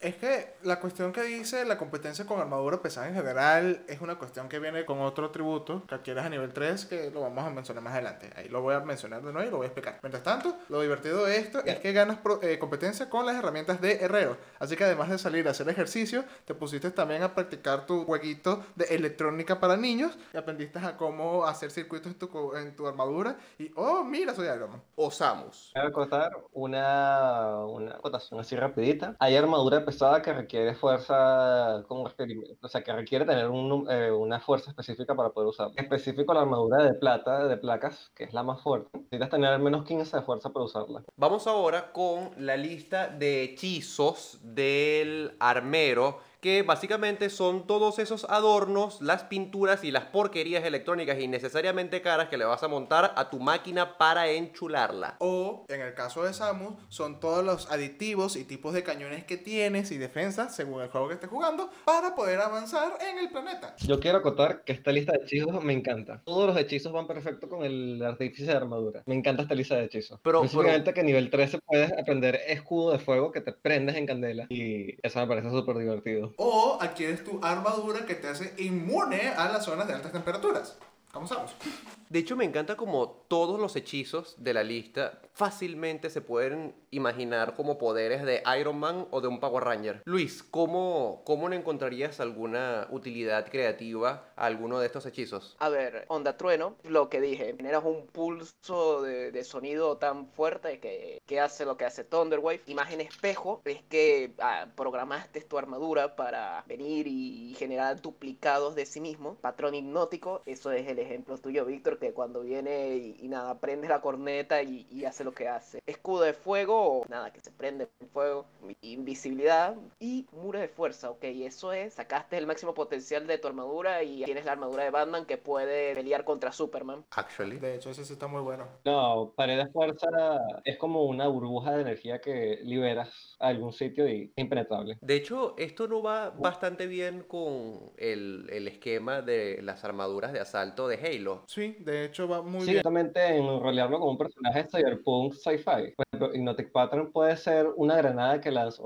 Es que la cuestión que dice la competencia con armadura pesada en general es una cuestión que viene con otro atributo que adquieres a nivel 3 que lo vamos a mencionar más adelante. Ahí lo voy a mencionar de nuevo y lo voy a explicar. Mientras tanto, lo divertido de esto es que ganas pro- eh, competencia con las herramientas de herrero. Así que además de salir a hacer ejercicio, te pusiste también a practicar tu jueguito de electrónica para niños y aprendiste a cómo hacer circuitos en tu, en tu armadura. Y, oh, mira, soy Iron Man. Osamos. Voy a acotar una, una acotación así rapidita. Hay armadura pesada que requiere fuerza como o sea, que requiere tener un eh, una fuerza específica para poder usarla. Específico la armadura de plata, de placas, que es la más fuerte, necesitas tener al menos 15 de fuerza para usarla. Vamos ahora con la lista de hechizos del armero, que básicamente son todos esos adornos, las pinturas y las porquerías electrónicas innecesariamente caras que le vas a montar a tu máquina para enchularla. O, en el caso de Samus, son todos los aditivos y tipos de cañones que tienes y defensas, según el juego que estés jugando, para poder avanzar en el planeta. Yo quiero acotar que esta lista de hechizos me encanta. Todos los hechizos van perfecto con el artífice de armadura. Me encanta esta lista de hechizos. Pero- Principalmente que a nivel 13 puedes aprender escudo de fuego que te prendes en candela. Y eso me parece súper divertido. O adquieres tu armadura que te hace inmune a las zonas de altas temperaturas. Como Samus. De hecho, me encanta como todos los hechizos de la lista fácilmente se pueden imaginar como poderes de Iron Man o de un Power Ranger. Luis, ¿cómo, cómo le encontrarías alguna utilidad creativa a alguno de estos hechizos? A ver, onda trueno, lo que dije, generas un pulso de, de sonido tan fuerte que, que hace lo que hace Thunderwave. Imagen espejo, es que ah, programaste tu armadura para venir y generar duplicados de sí mismo. Patrón hipnótico, eso es el ejemplo tuyo, Víctor, que cuando viene y, y nada, prende la corneta y, y hace lo que hace. Escudo de fuego, nada, que se prende en fuego. Invisibilidad y muro de fuerza, ok, eso es, sacaste el máximo potencial de tu armadura y tienes la armadura de Batman que puede pelear contra Superman. Actually. De hecho, ese sí está muy bueno. No, pared de fuerza es como una burbuja de energía que liberas a algún sitio y es impenetrable. De hecho, esto no va bastante bien con el, el esquema de las armaduras de asalto de Halo. Sí, de hecho va muy sí, bien. exactamente enrolearlo como un personaje cyberpunk sci-fi. Por ejemplo, Hypnotic Pattern puede ser una granada que lanza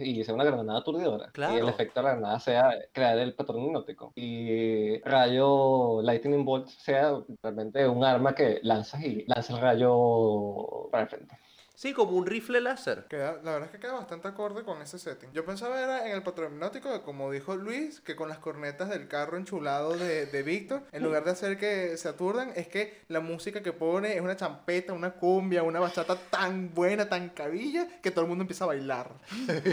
y sea una granada aturdidora. Y el efecto de la granada sea crear el patrón hipnótico. Y rayo Lightning Bolt sea realmente un arma que lanzas y lanza el rayo para el frente. Sí, como un rifle láser. Queda- la verdad es que queda bastante acorde con ese setting. Yo pensaba era en el patrón hipnótico, que como dijo Luis, que con las cornetas del carro enchulado de, de Víctor, en lugar de hacer que se aturdan, es que la música que pone es una champeta, una cumbia, una bachata tan buena, tan cabilla, que todo el mundo empieza a bailar.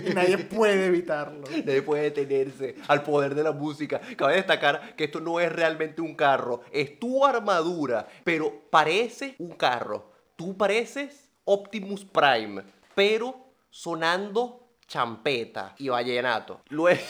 Y nadie puede evitarlo. (laughs) Nadie puede detenerse al poder de la música. Cabe destacar que esto no es realmente un carro, es tu armadura, pero parece un carro. Tú pareces Optimus Prime, pero sonando champeta y vallenato. (laughs) Luego,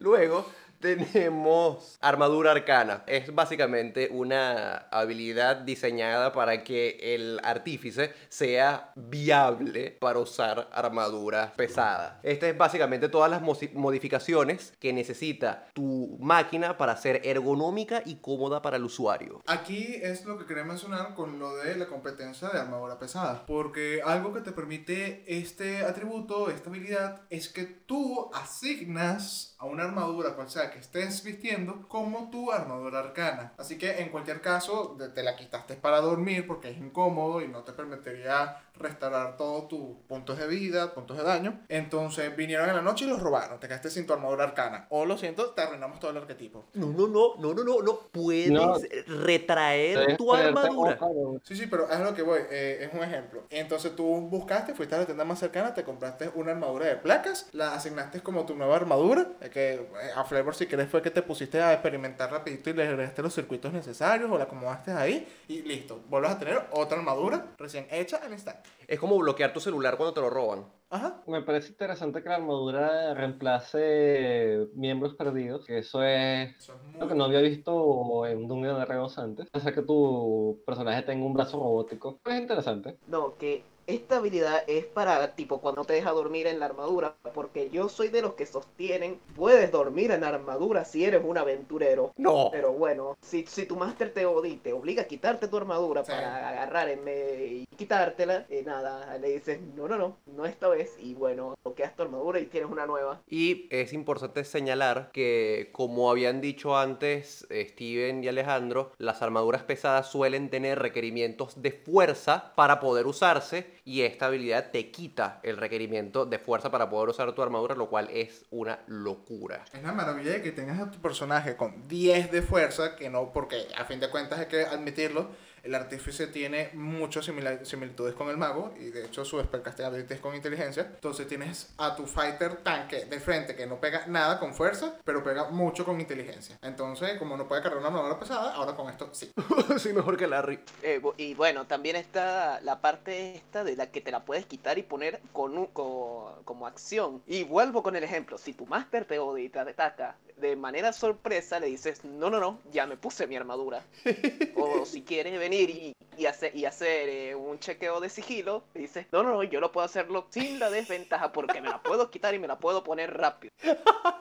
Luego (laughs) tenemos armadura arcana. Es básicamente una habilidad diseñada para que el artífice sea viable para usar armadura pesada. Esta es básicamente todas las modificaciones que necesita tu máquina para ser ergonómica y cómoda para el usuario. Aquí es lo que quería mencionar con lo de la competencia de armadura pesada. Porque algo que te permite este atributo, esta habilidad, es que tú asignas a una armadura, cual sea estés vistiendo, como tu armadura arcana. Así que en cualquier caso, te la quitaste para dormir porque es incómodo y no te permitiría restaurar todos tus puntos de vida, puntos de daño. Entonces vinieron en la noche y los robaron. Te quedaste sin tu armadura arcana. O lo siento, te arruinamos todo el arquetipo. No, no, no, no, no, no, no. Puedes No. retraer Debes tu armadura. Sí, sí, pero es lo que voy, eh, es un ejemplo. Entonces tú buscaste, fuiste a la tienda más cercana, te compraste una armadura de placas, la asignaste como tu nueva armadura, eh, que eh, a Flavor si querés fue que te pusiste a experimentar rapidito y le agregaste los circuitos necesarios o la acomodaste ahí y listo, vuelves a tener otra armadura recién hecha al instante. Es como bloquear tu celular cuando te lo roban. Ajá. Me parece interesante que la armadura reemplace miembros perdidos, que eso es Eso es muy... lo que no había visto en Dungeon Dragons antes. Hacer que tu personaje tenga un brazo robótico. Es interesante. No, que esta habilidad es para tipo cuando te deja dormir en la armadura, porque yo soy de los que sostienen, puedes dormir en armadura si eres un aventurero. No. Pero bueno, si, si tu máster te, odi- te obliga a quitarte tu armadura Sí. para agarrar en y quitártela, eh, nada, le dices, no, no, no, no esta vez, y bueno, bloqueas tu armadura y tienes una nueva. Y es importante señalar que, como habían dicho antes eh, Steven y Alejandro, las armaduras pesadas suelen tener requerimientos de fuerza para poder usarse y esta habilidad te quita el requerimiento de fuerza para poder usar tu armadura, lo cual es una locura. Es la maravilla de que tengas a tu personaje con 10 de fuerza, que no, porque a fin de cuentas hay que admitirlo, el artífice tiene muchas simila- similitudes con el mago y de hecho su spellcasting ability es con inteligencia. Entonces tienes a tu fighter tanque de frente que no pega nada con fuerza, pero pega mucho con inteligencia. Entonces, como no puede cargar una armadura pesada, ahora con esto sí. (laughs) sí, mejor que Larry. Eh, y bueno, también está la parte esta de la que te la puedes quitar y poner con un- co- como acción. Y vuelvo con el ejemplo, si tu Master te odia y te ataca de manera sorpresa, le dices, no, no, no, ya me puse mi armadura. (laughs) o si quieres venir y, hacer, y hacer eh, un chequeo de sigilo, dices, no, no, no, yo lo puedo hacerlo sin la desventaja porque me la puedo quitar y me la puedo poner rápido.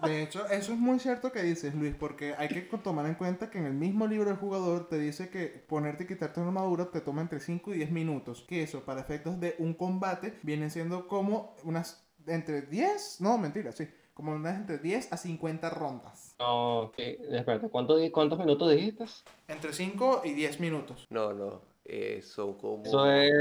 De hecho, eso es muy cierto que dices, Luis, porque hay que tomar en cuenta que en el mismo libro del jugador te dice que ponerte y quitarte una armadura te toma entre 5 y 10 minutos. Que eso, para efectos de un combate, vienen siendo como unas entre 10, no, mentira, sí, como unas entre 10 a 50 rondas. No, ok, espérate, ¿cuánto di- ¿cuántos minutos dijiste? Entre 5 y 10 minutos. No, no, eh, son como... Eso es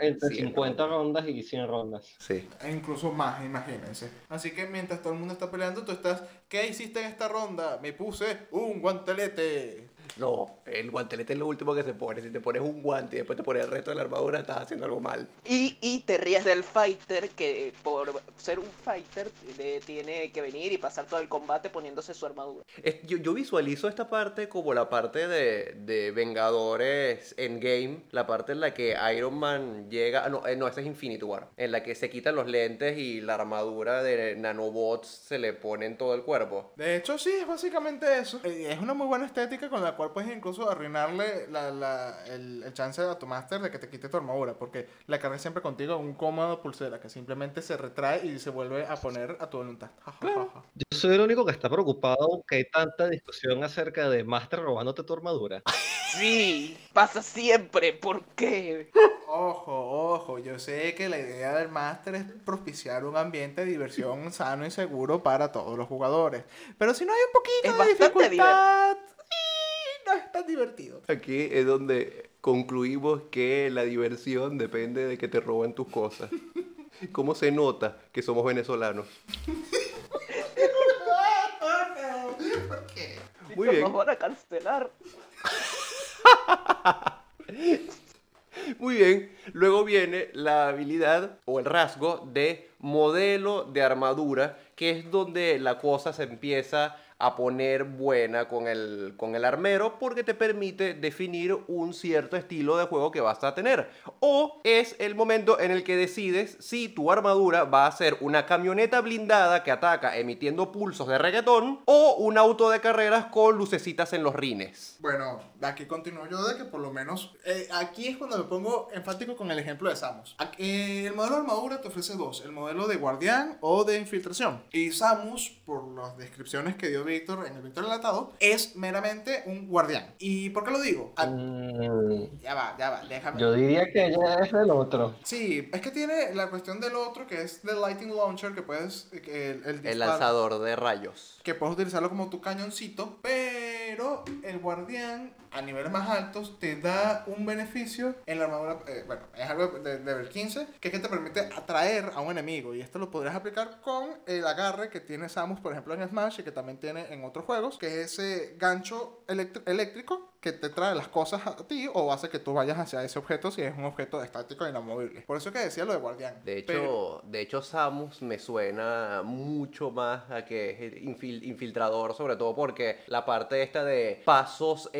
entre Cien 50 rondas y 100 rondas. Sí. E incluso más, imagínense. Así que mientras todo el mundo está peleando, tú estás, ¿qué hiciste en esta ronda? Me puse un guantelete. No, el guantelete es lo último que se pone. Si te pones un guante y después te pones el resto de la armadura, estás haciendo algo mal. Y, y te ríes del fighter que por ser un fighter tiene que venir y pasar todo el combate poniéndose su armadura. Es- yo, yo visualizo esta parte como la parte de, de Vengadores Endgame, la parte en la que Iron Man llega, no, eh, no, esta es Infinity War, en la que se quitan los lentes y la armadura de nanobots se le pone en todo el cuerpo. De hecho, sí, es básicamente eso. Eh, Es una muy buena estética con la cual puedes incluso arruinarle la- la- el, el chance a tu máster de que te quite tu armadura, porque la cargas siempre contigo un cómodo pulsera que simplemente se retrae y se vuelve a poner a tu voluntad. Ja, ja, ja, ja. Yo soy el único que está preocupado que hay tanta discusión acerca de Master robándote tu armadura. Sí, pasa siempre, ¿por qué? Ojo, ojo, yo sé que la idea del máster es propiciar un ambiente de diversión sano y seguro para todos los jugadores. Pero si no hay un poquito Es de dificultad, y no es tan divertido. Aquí es donde concluimos que la diversión depende de que te roban tus cosas. (laughs) ¿Cómo se nota que somos venezolanos? (laughs) Muy bien. Nos van a cancelar. (laughs) Muy bien, luego viene la habilidad o el rasgo de modelo de armadura, que es donde la cosa se empieza a poner buena con el, con el armero porque te permite definir un cierto estilo de juego que vas a tener. O es el momento en el que decides si tu armadura va a ser una camioneta blindada que ataca emitiendo pulsos de reggaetón o un auto de carreras con lucecitas en los rines. Bueno, aquí continúo yo de que por lo menos eh, aquí es cuando me pongo enfático con el ejemplo de Samus. Eh, el modelo de armadura te ofrece dos, el modelo de guardián o de infiltración. Y Samus, por las descripciones que dio Víctor en el Víctor Enlatado, es meramente un guardián. ¿Y por qué lo digo? Ah, Mm, ya va, ya va, déjame. yo diría que ella es el otro. Sí, es que tiene la cuestión del otro que es del Lighting Launcher que puedes que el, el lanzador de rayos. que puedes utilizarlo como tu cañoncito, pero el guardián a niveles más altos te da un beneficio en la armadura, eh, bueno, es algo de level 15, que es que te permite atraer a un enemigo y esto lo podrías aplicar con el agarre que tiene Samus, por ejemplo, en Smash y que también tiene en otros juegos, que es ese gancho eléctrico que te trae las cosas a ti o hace que tú vayas hacia ese objeto si es un objeto estático e inamovible. Por eso que decía lo de guardián. De hecho, Pero- de hecho, Samus me suena mucho más a que es infil- infiltrador, sobre todo porque la parte esta de pasos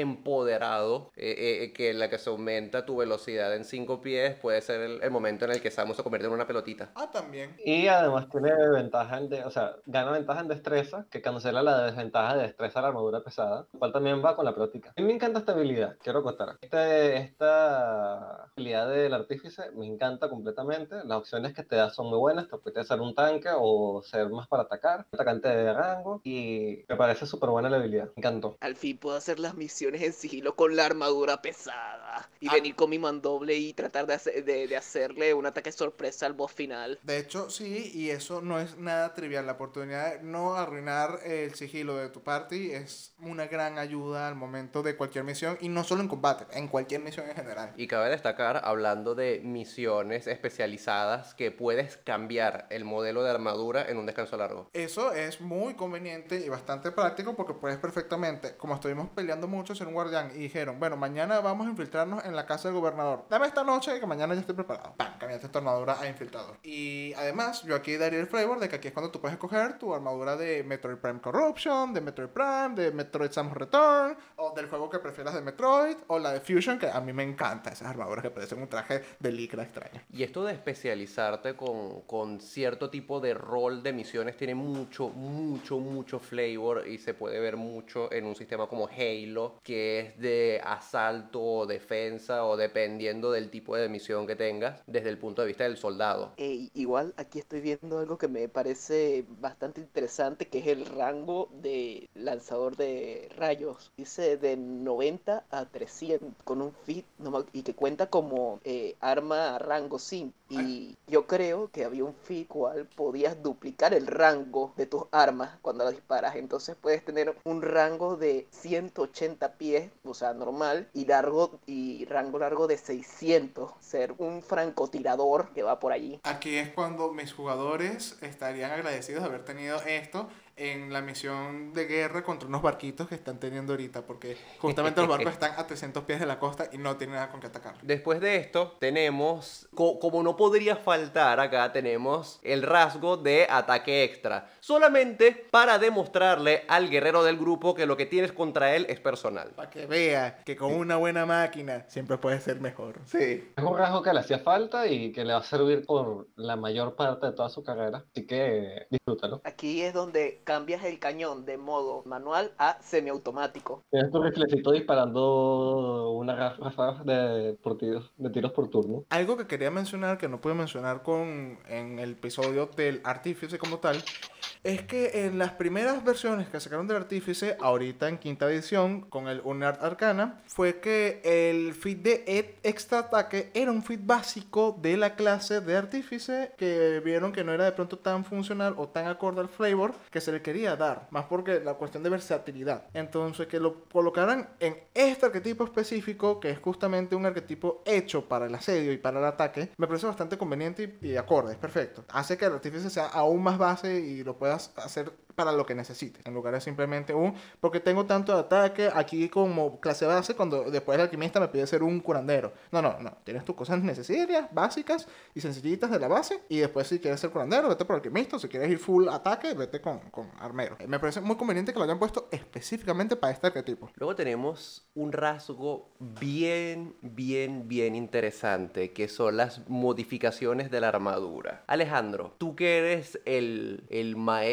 empoderados, eh, eh, que en la que se aumenta tu velocidad en cinco pies, puede ser el, el momento en el que Samus se convierte en una pelotita. Ah, también. Y además tiene ventaja en, de- o sea, gana ventaja en destreza, que cancela la desventaja de destreza a la armadura pesada, lo cual también va con la práctica. A mí me encanta esta habilidad, quiero contar. Este, esta habilidad del artífice me encanta completamente. Las opciones que te da son muy buenas, te puede ser un tanque o ser más para atacar, atacante de rango, y me parece súper buena la habilidad, me encantó. Al fin puedo hacer las misiones en sigilo sigilo con la armadura pesada y Ah. venir con mi mandoble y tratar de, hacer- de, de hacerle un ataque sorpresa al boss final. De hecho, sí, y eso no es nada trivial. La oportunidad de no arruinar el sigilo de tu party es una gran ayuda al momento de cualquier misión, y no solo en combate, en cualquier misión en general. Y cabe destacar, hablando de misiones especializadas, que puedes cambiar el modelo de armadura en un descanso largo. Eso es muy conveniente y bastante práctico porque puedes perfectamente, como estuvimos peleando mucho, ser un guardián y dijeron, bueno, mañana vamos a infiltrarnos en la casa del gobernador. Dame esta noche que mañana ya estoy preparado. ¡Pam! Cambiaste tu armadura a infiltrador. Y además, yo aquí daría el flavor de que aquí es cuando tú puedes escoger tu armadura de Metroid Prime Corruption, de Metroid Prime, de Metroid Samus Return, o del juego que prefieras de Metroid, o la de Fusion, que a mí me encanta esas armaduras que parecen un traje de licra extraño. Y esto de especializarte con, con cierto tipo de rol de misiones tiene mucho, mucho, mucho flavor y se puede ver mucho en un sistema como Halo, que es de asalto o defensa o dependiendo del tipo de misión que tengas desde el punto de vista del soldado. Ey, igual aquí estoy viendo algo que me parece bastante interesante, que es el rango de lanzador de rayos. Dice de 90 a 300 con un fit no y que cuenta como eh, arma rango sim. Y yo creo que había un fit cual podías duplicar el rango de tus armas cuando las disparas. Entonces puedes tener un rango de 180 pies, o sea, normal, y largo y rango largo de 600. Ser un francotirador que va por allí. Aquí es cuando mis jugadores estarían agradecidos de haber tenido esto en la misión de guerra contra unos barquitos que están teniendo ahorita, porque justamente los barcos (laughs) están a 300 pies de la costa y no tienen nada con qué atacar. Después de esto, tenemos, co- como no podría faltar acá, tenemos el rasgo de ataque extra. Solamente para demostrarle al guerrero del grupo que lo que tienes contra él es personal. Para que vea que con una buena máquina siempre puede ser mejor. Sí. Es un rasgo que le hacía falta y que le va a servir por la mayor parte de toda su carrera. Así que disfrútalo. Aquí es donde cambias el cañón de modo manual a semiautomático. Tienes tu riflecito disparando una ráfaga de, por tiros, de tiros por turno. Algo que quería mencionar, que no pude mencionar con, en el episodio del Artífice como tal, es que en las primeras versiones que sacaron del Artífice, ahorita en quinta edición, con el Unart Arcana, fue que el feat de Ed extra ataque era un feat básico de la clase de Artífice, que vieron que no era de pronto tan funcional o tan acorde al flavor que se le quería dar, más porque la cuestión de versatilidad. Entonces, que lo colocaran en este arquetipo específico, que es justamente un arquetipo hecho para el asedio y para el ataque, me parece bastante conveniente y, y acorde, es perfecto. Hace que el artífice sea aún más base y lo puedas hacer para lo que necesites, en lugar de simplemente un, porque tengo tanto de ataque aquí como clase base, cuando después el alquimista me pide ser un curandero. No, no, no, tienes tus cosas necesarias, básicas y sencillitas de la base, y después si quieres ser curandero, vete por alquimista, si quieres ir full ataque, vete con, con armero. Me parece muy conveniente que lo hayan puesto específicamente para este arquetipo. Luego tenemos un rasgo bien, bien, bien interesante, que son las modificaciones de la armadura. Alejandro, tú que eres el, el maestro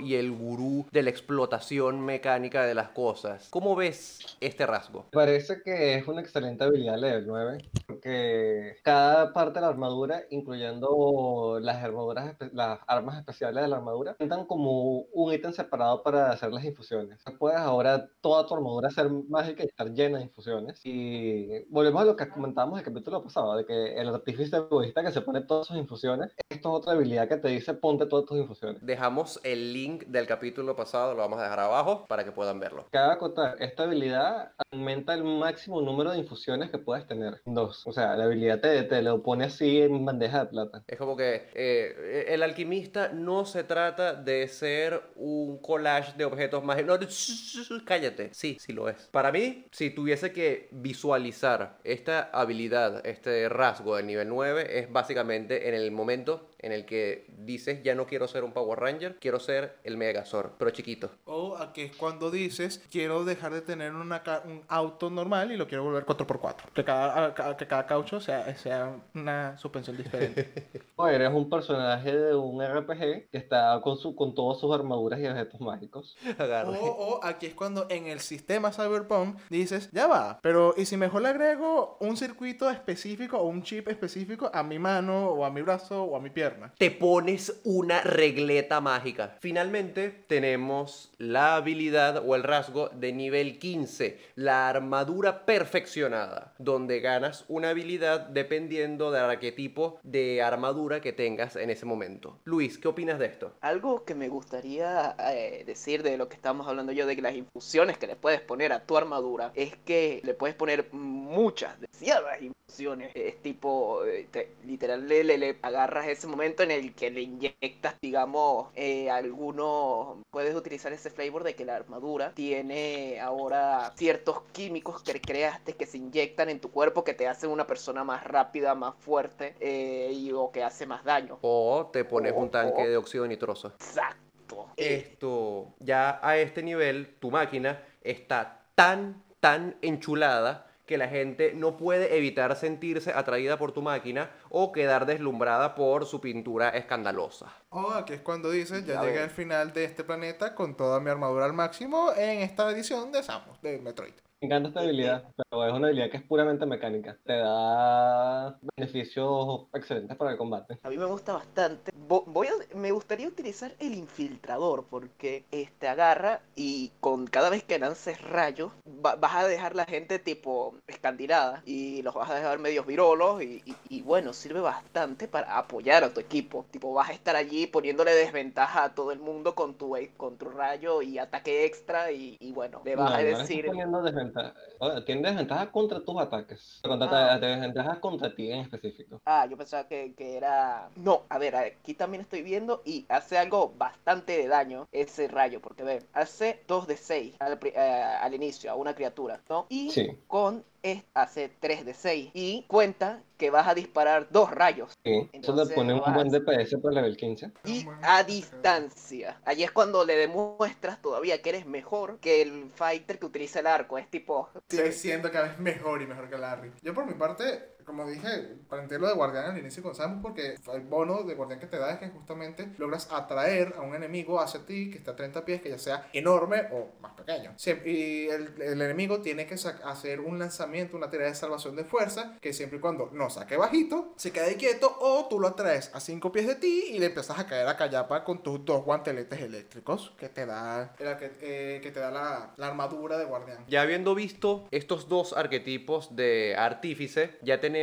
y el gurú de la explotación mecánica de las cosas, ¿cómo ves este rasgo? Parece que es una excelente habilidad level 9, porque cada parte de la armadura, incluyendo las armaduras, las armas especiales de la armadura, cuentan como un ítem separado para hacer las infusiones. Puedes ahora toda tu armadura ser mágica y estar llena de infusiones. Y volvemos a lo que comentábamos el capítulo pasado, de que el artífice egoísta que se pone todas sus infusiones, esto es otra habilidad que te dice ponte todas tus infusiones. Dejamos el link del capítulo pasado, lo vamos a dejar abajo para que puedan verlo. Cabe acotar, esta habilidad aumenta el máximo número de infusiones que puedes tener. Dos. O sea, la habilidad te, te lo pone así en bandeja de plata. Es como que eh, el alquimista no se trata de ser un collage de objetos mágicos. No, cállate. Sí, sí lo es. Para mí, si tuviese que visualizar esta habilidad, este rasgo del nivel 9, es básicamente en el momento en el que dices, ya no quiero ser un Power Ranger, quiero ser el Megazord, pero chiquito. O aquí es cuando dices, quiero dejar de tener una un auto normal y lo quiero volver 4x4. Que cada, ca- que cada caucho sea, sea una suspensión diferente. (laughs) O eres un personaje de un RPG que está con, su, con todas sus armaduras y objetos mágicos. (laughs) Agarre. o, o aquí es cuando en el sistema Cyberpunk dices, ya va, pero ¿y si mejor le agrego un circuito específico o un chip específico a mi mano o a mi brazo o a mi pierna? Pierna. te pones una regleta mágica. Finalmente tenemos la habilidad o el rasgo de nivel 15, la armadura perfeccionada, donde ganas una habilidad dependiendo del arquetipo de armadura que tengas en ese momento. Luis, ¿qué opinas de esto? Algo que me gustaría eh, decir de lo que estamos hablando yo, de las infusiones que le puedes poner a tu armadura, es que le puedes poner muchas, demasiadas infusiones. Es tipo, eh, te- literal, le, le- le agarras ese momento en el que le inyectas, digamos, eh, algunos... Puedes utilizar ese flavor de que la armadura tiene ahora ciertos químicos que creaste que se inyectan en tu cuerpo que te hacen una persona más rápida, más fuerte eh, y, o que hace más daño. O te pones un tanque de óxido nitroso. Exacto. Eh, Esto, ya a este nivel, tu máquina está tan, tan enchulada que la gente no puede evitar sentirse atraída por tu máquina o quedar deslumbrada por su pintura escandalosa. Oh, aquí es cuando dices, ya Ya llegué al final de este planeta con toda mi armadura al máximo en esta edición de Samus, de Metroid. Me encanta esta habilidad, pero es una habilidad que es puramente mecánica. Te da beneficios excelentes para el combate. A mí me gusta bastante. Vo- Voy a- me gustaría utilizar el infiltrador porque este agarra y con cada vez que lances rayos va- vas a dejar la gente tipo escandilada y los vas a dejar medios virolos y, y- y bueno, sirve bastante para apoyar a tu equipo. Tipo, vas a estar allí poniéndole desventaja a todo el mundo con tu, con tu rayo y ataque extra y, y bueno, le vas No, a no decir... poniendo desventaja. Oye, Tiene desventaja contra tus ataques. Contra Ah. desventajas contra ti en específico. Ah, yo pensaba que, que era... No, a ver, aquí también estoy viendo y hace algo bastante de daño ese rayo, porque ve, hace 2 de 6 al, eh, al inicio a una criatura, ¿no? Y Sí. con es, hace 3 de 6 y cuenta que vas a disparar dos rayos Sí. Eso le Entonces, pone un buen DPS para el level 15. y a distancia. Allí es cuando le demuestras todavía que eres mejor que el fighter que utiliza el arco. Es tipo... Sigue siendo cada vez mejor y mejor que Larry. Yo por mi parte, como dije, planteé lo de guardián al inicio con Samus porque el bono de guardián que te da es que justamente logras atraer a un enemigo hacia ti que está a 30 pies, que ya sea enorme o más pequeño. Siempre- y el, el enemigo tiene que hacer un lanzamiento, una tirada de salvación de fuerza, que siempre y cuando no saque bajito, se quede quieto o tú lo atraes a 5 pies de ti y le empiezas a caer a callapa con tus dos guanteletes eléctricos que te da, el eh, que te da la, la armadura de guardián. Ya habiendo visto estos dos arquetipos de artífice, ya tenemos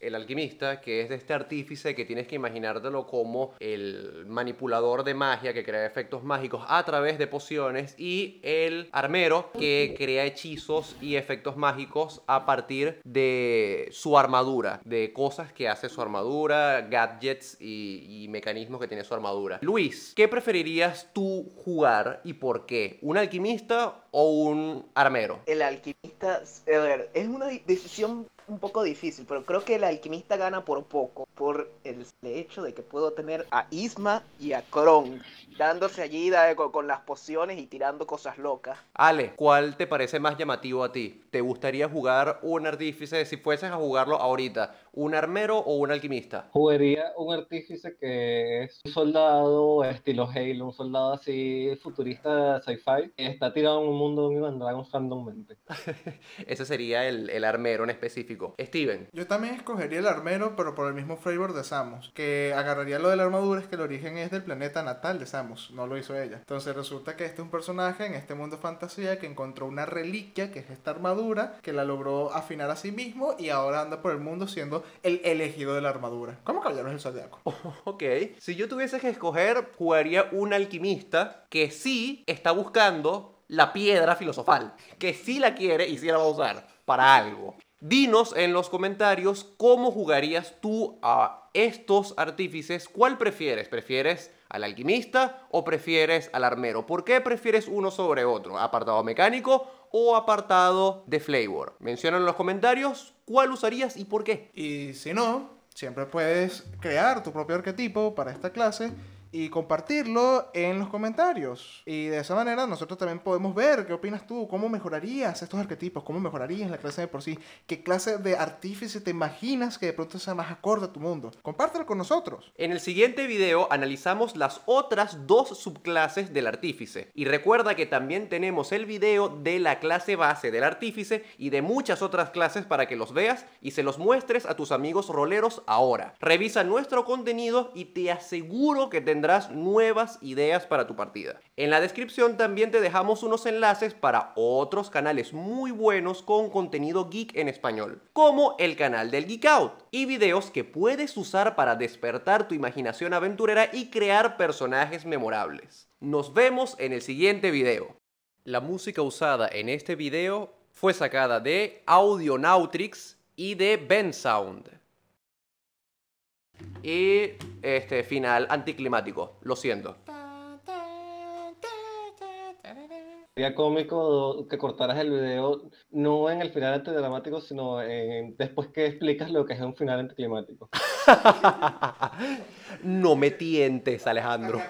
el alquimista, que es de este artífice que tienes que imaginártelo como el manipulador de magia que crea efectos mágicos a través de pociones, y el armero que crea hechizos y efectos mágicos a partir de su armadura, de cosas que hace su armadura, gadgets y, y mecanismos que tiene su armadura. Luis, ¿qué preferirías tú jugar y por qué? ¿Un alquimista o un armero? El alquimista, a ver, es una decisión un poco difícil, pero creo que el alquimista gana por poco, por el hecho de que puedo tener a Isma y a Kron dándose allí da- con, con las pociones y tirando cosas locas. Ale, ¿cuál te parece más llamativo a ti? ¿Te gustaría jugar un artífice si fueses a jugarlo ahorita? ¿Un armero o un alquimista? Jugaría un artífice que es un soldado estilo Halo, un soldado así futurista sci-fi, que está tirado en un mundo de Dragons randommente. (laughs) Ese sería el, el armero en específico. Steven, Yo también escogería el armero, pero por el mismo flavor de Samus. Que agarraría lo de la armadura, es que el origen es del planeta natal de Samus, no lo hizo ella. Entonces resulta que este es un personaje en este mundo de fantasía que encontró una reliquia, que es esta armadura, que la logró afinar a sí mismo y ahora anda por el mundo siendo el elegido de la armadura. ¿Cómo caballeros del zodiaco? (laughs) ok. Si yo tuviese que escoger, jugaría un alquimista que sí está buscando la piedra filosofal. Que sí la quiere y sí la va a usar para algo. Dinos en los comentarios cómo jugarías tú a estos artífices. ¿Cuál prefieres? ¿Prefieres al alquimista o prefieres al armero? ¿Por qué prefieres uno sobre otro? ¿Apartado mecánico o apartado de flavor? Menciona en los comentarios cuál usarías y por qué. Y si no, siempre puedes crear tu propio arquetipo para esta clase y compartirlo en los comentarios. Y de esa manera nosotros también podemos ver qué opinas tú, cómo mejorarías estos arquetipos, cómo mejorarías la clase de por sí, qué clase de artífice te imaginas que de pronto sea más acorde a tu mundo. Compártelo con nosotros. En el siguiente video analizamos las otras dos subclases del artífice. Y recuerda que también tenemos el video de la clase base del artífice y de muchas otras clases para que los veas y se los muestres a tus amigos roleros ahora. Revisa nuestro contenido y te aseguro que tendrás nuevas ideas para tu partida. En la descripción también te dejamos unos enlaces para otros canales muy buenos con contenido geek en español, como el canal del Geek Out y videos que puedes usar para despertar tu imaginación aventurera y crear personajes memorables. Nos vemos en el siguiente video. La música usada en este video fue sacada de Audionautrix y de Ben Sound. Y este final anticlimático, lo siento. Sería cómico que cortaras el video no en el final antidramático, sino en- después que explicas lo que es un final anticlimático. (laughs) no me tientes, Alejandro.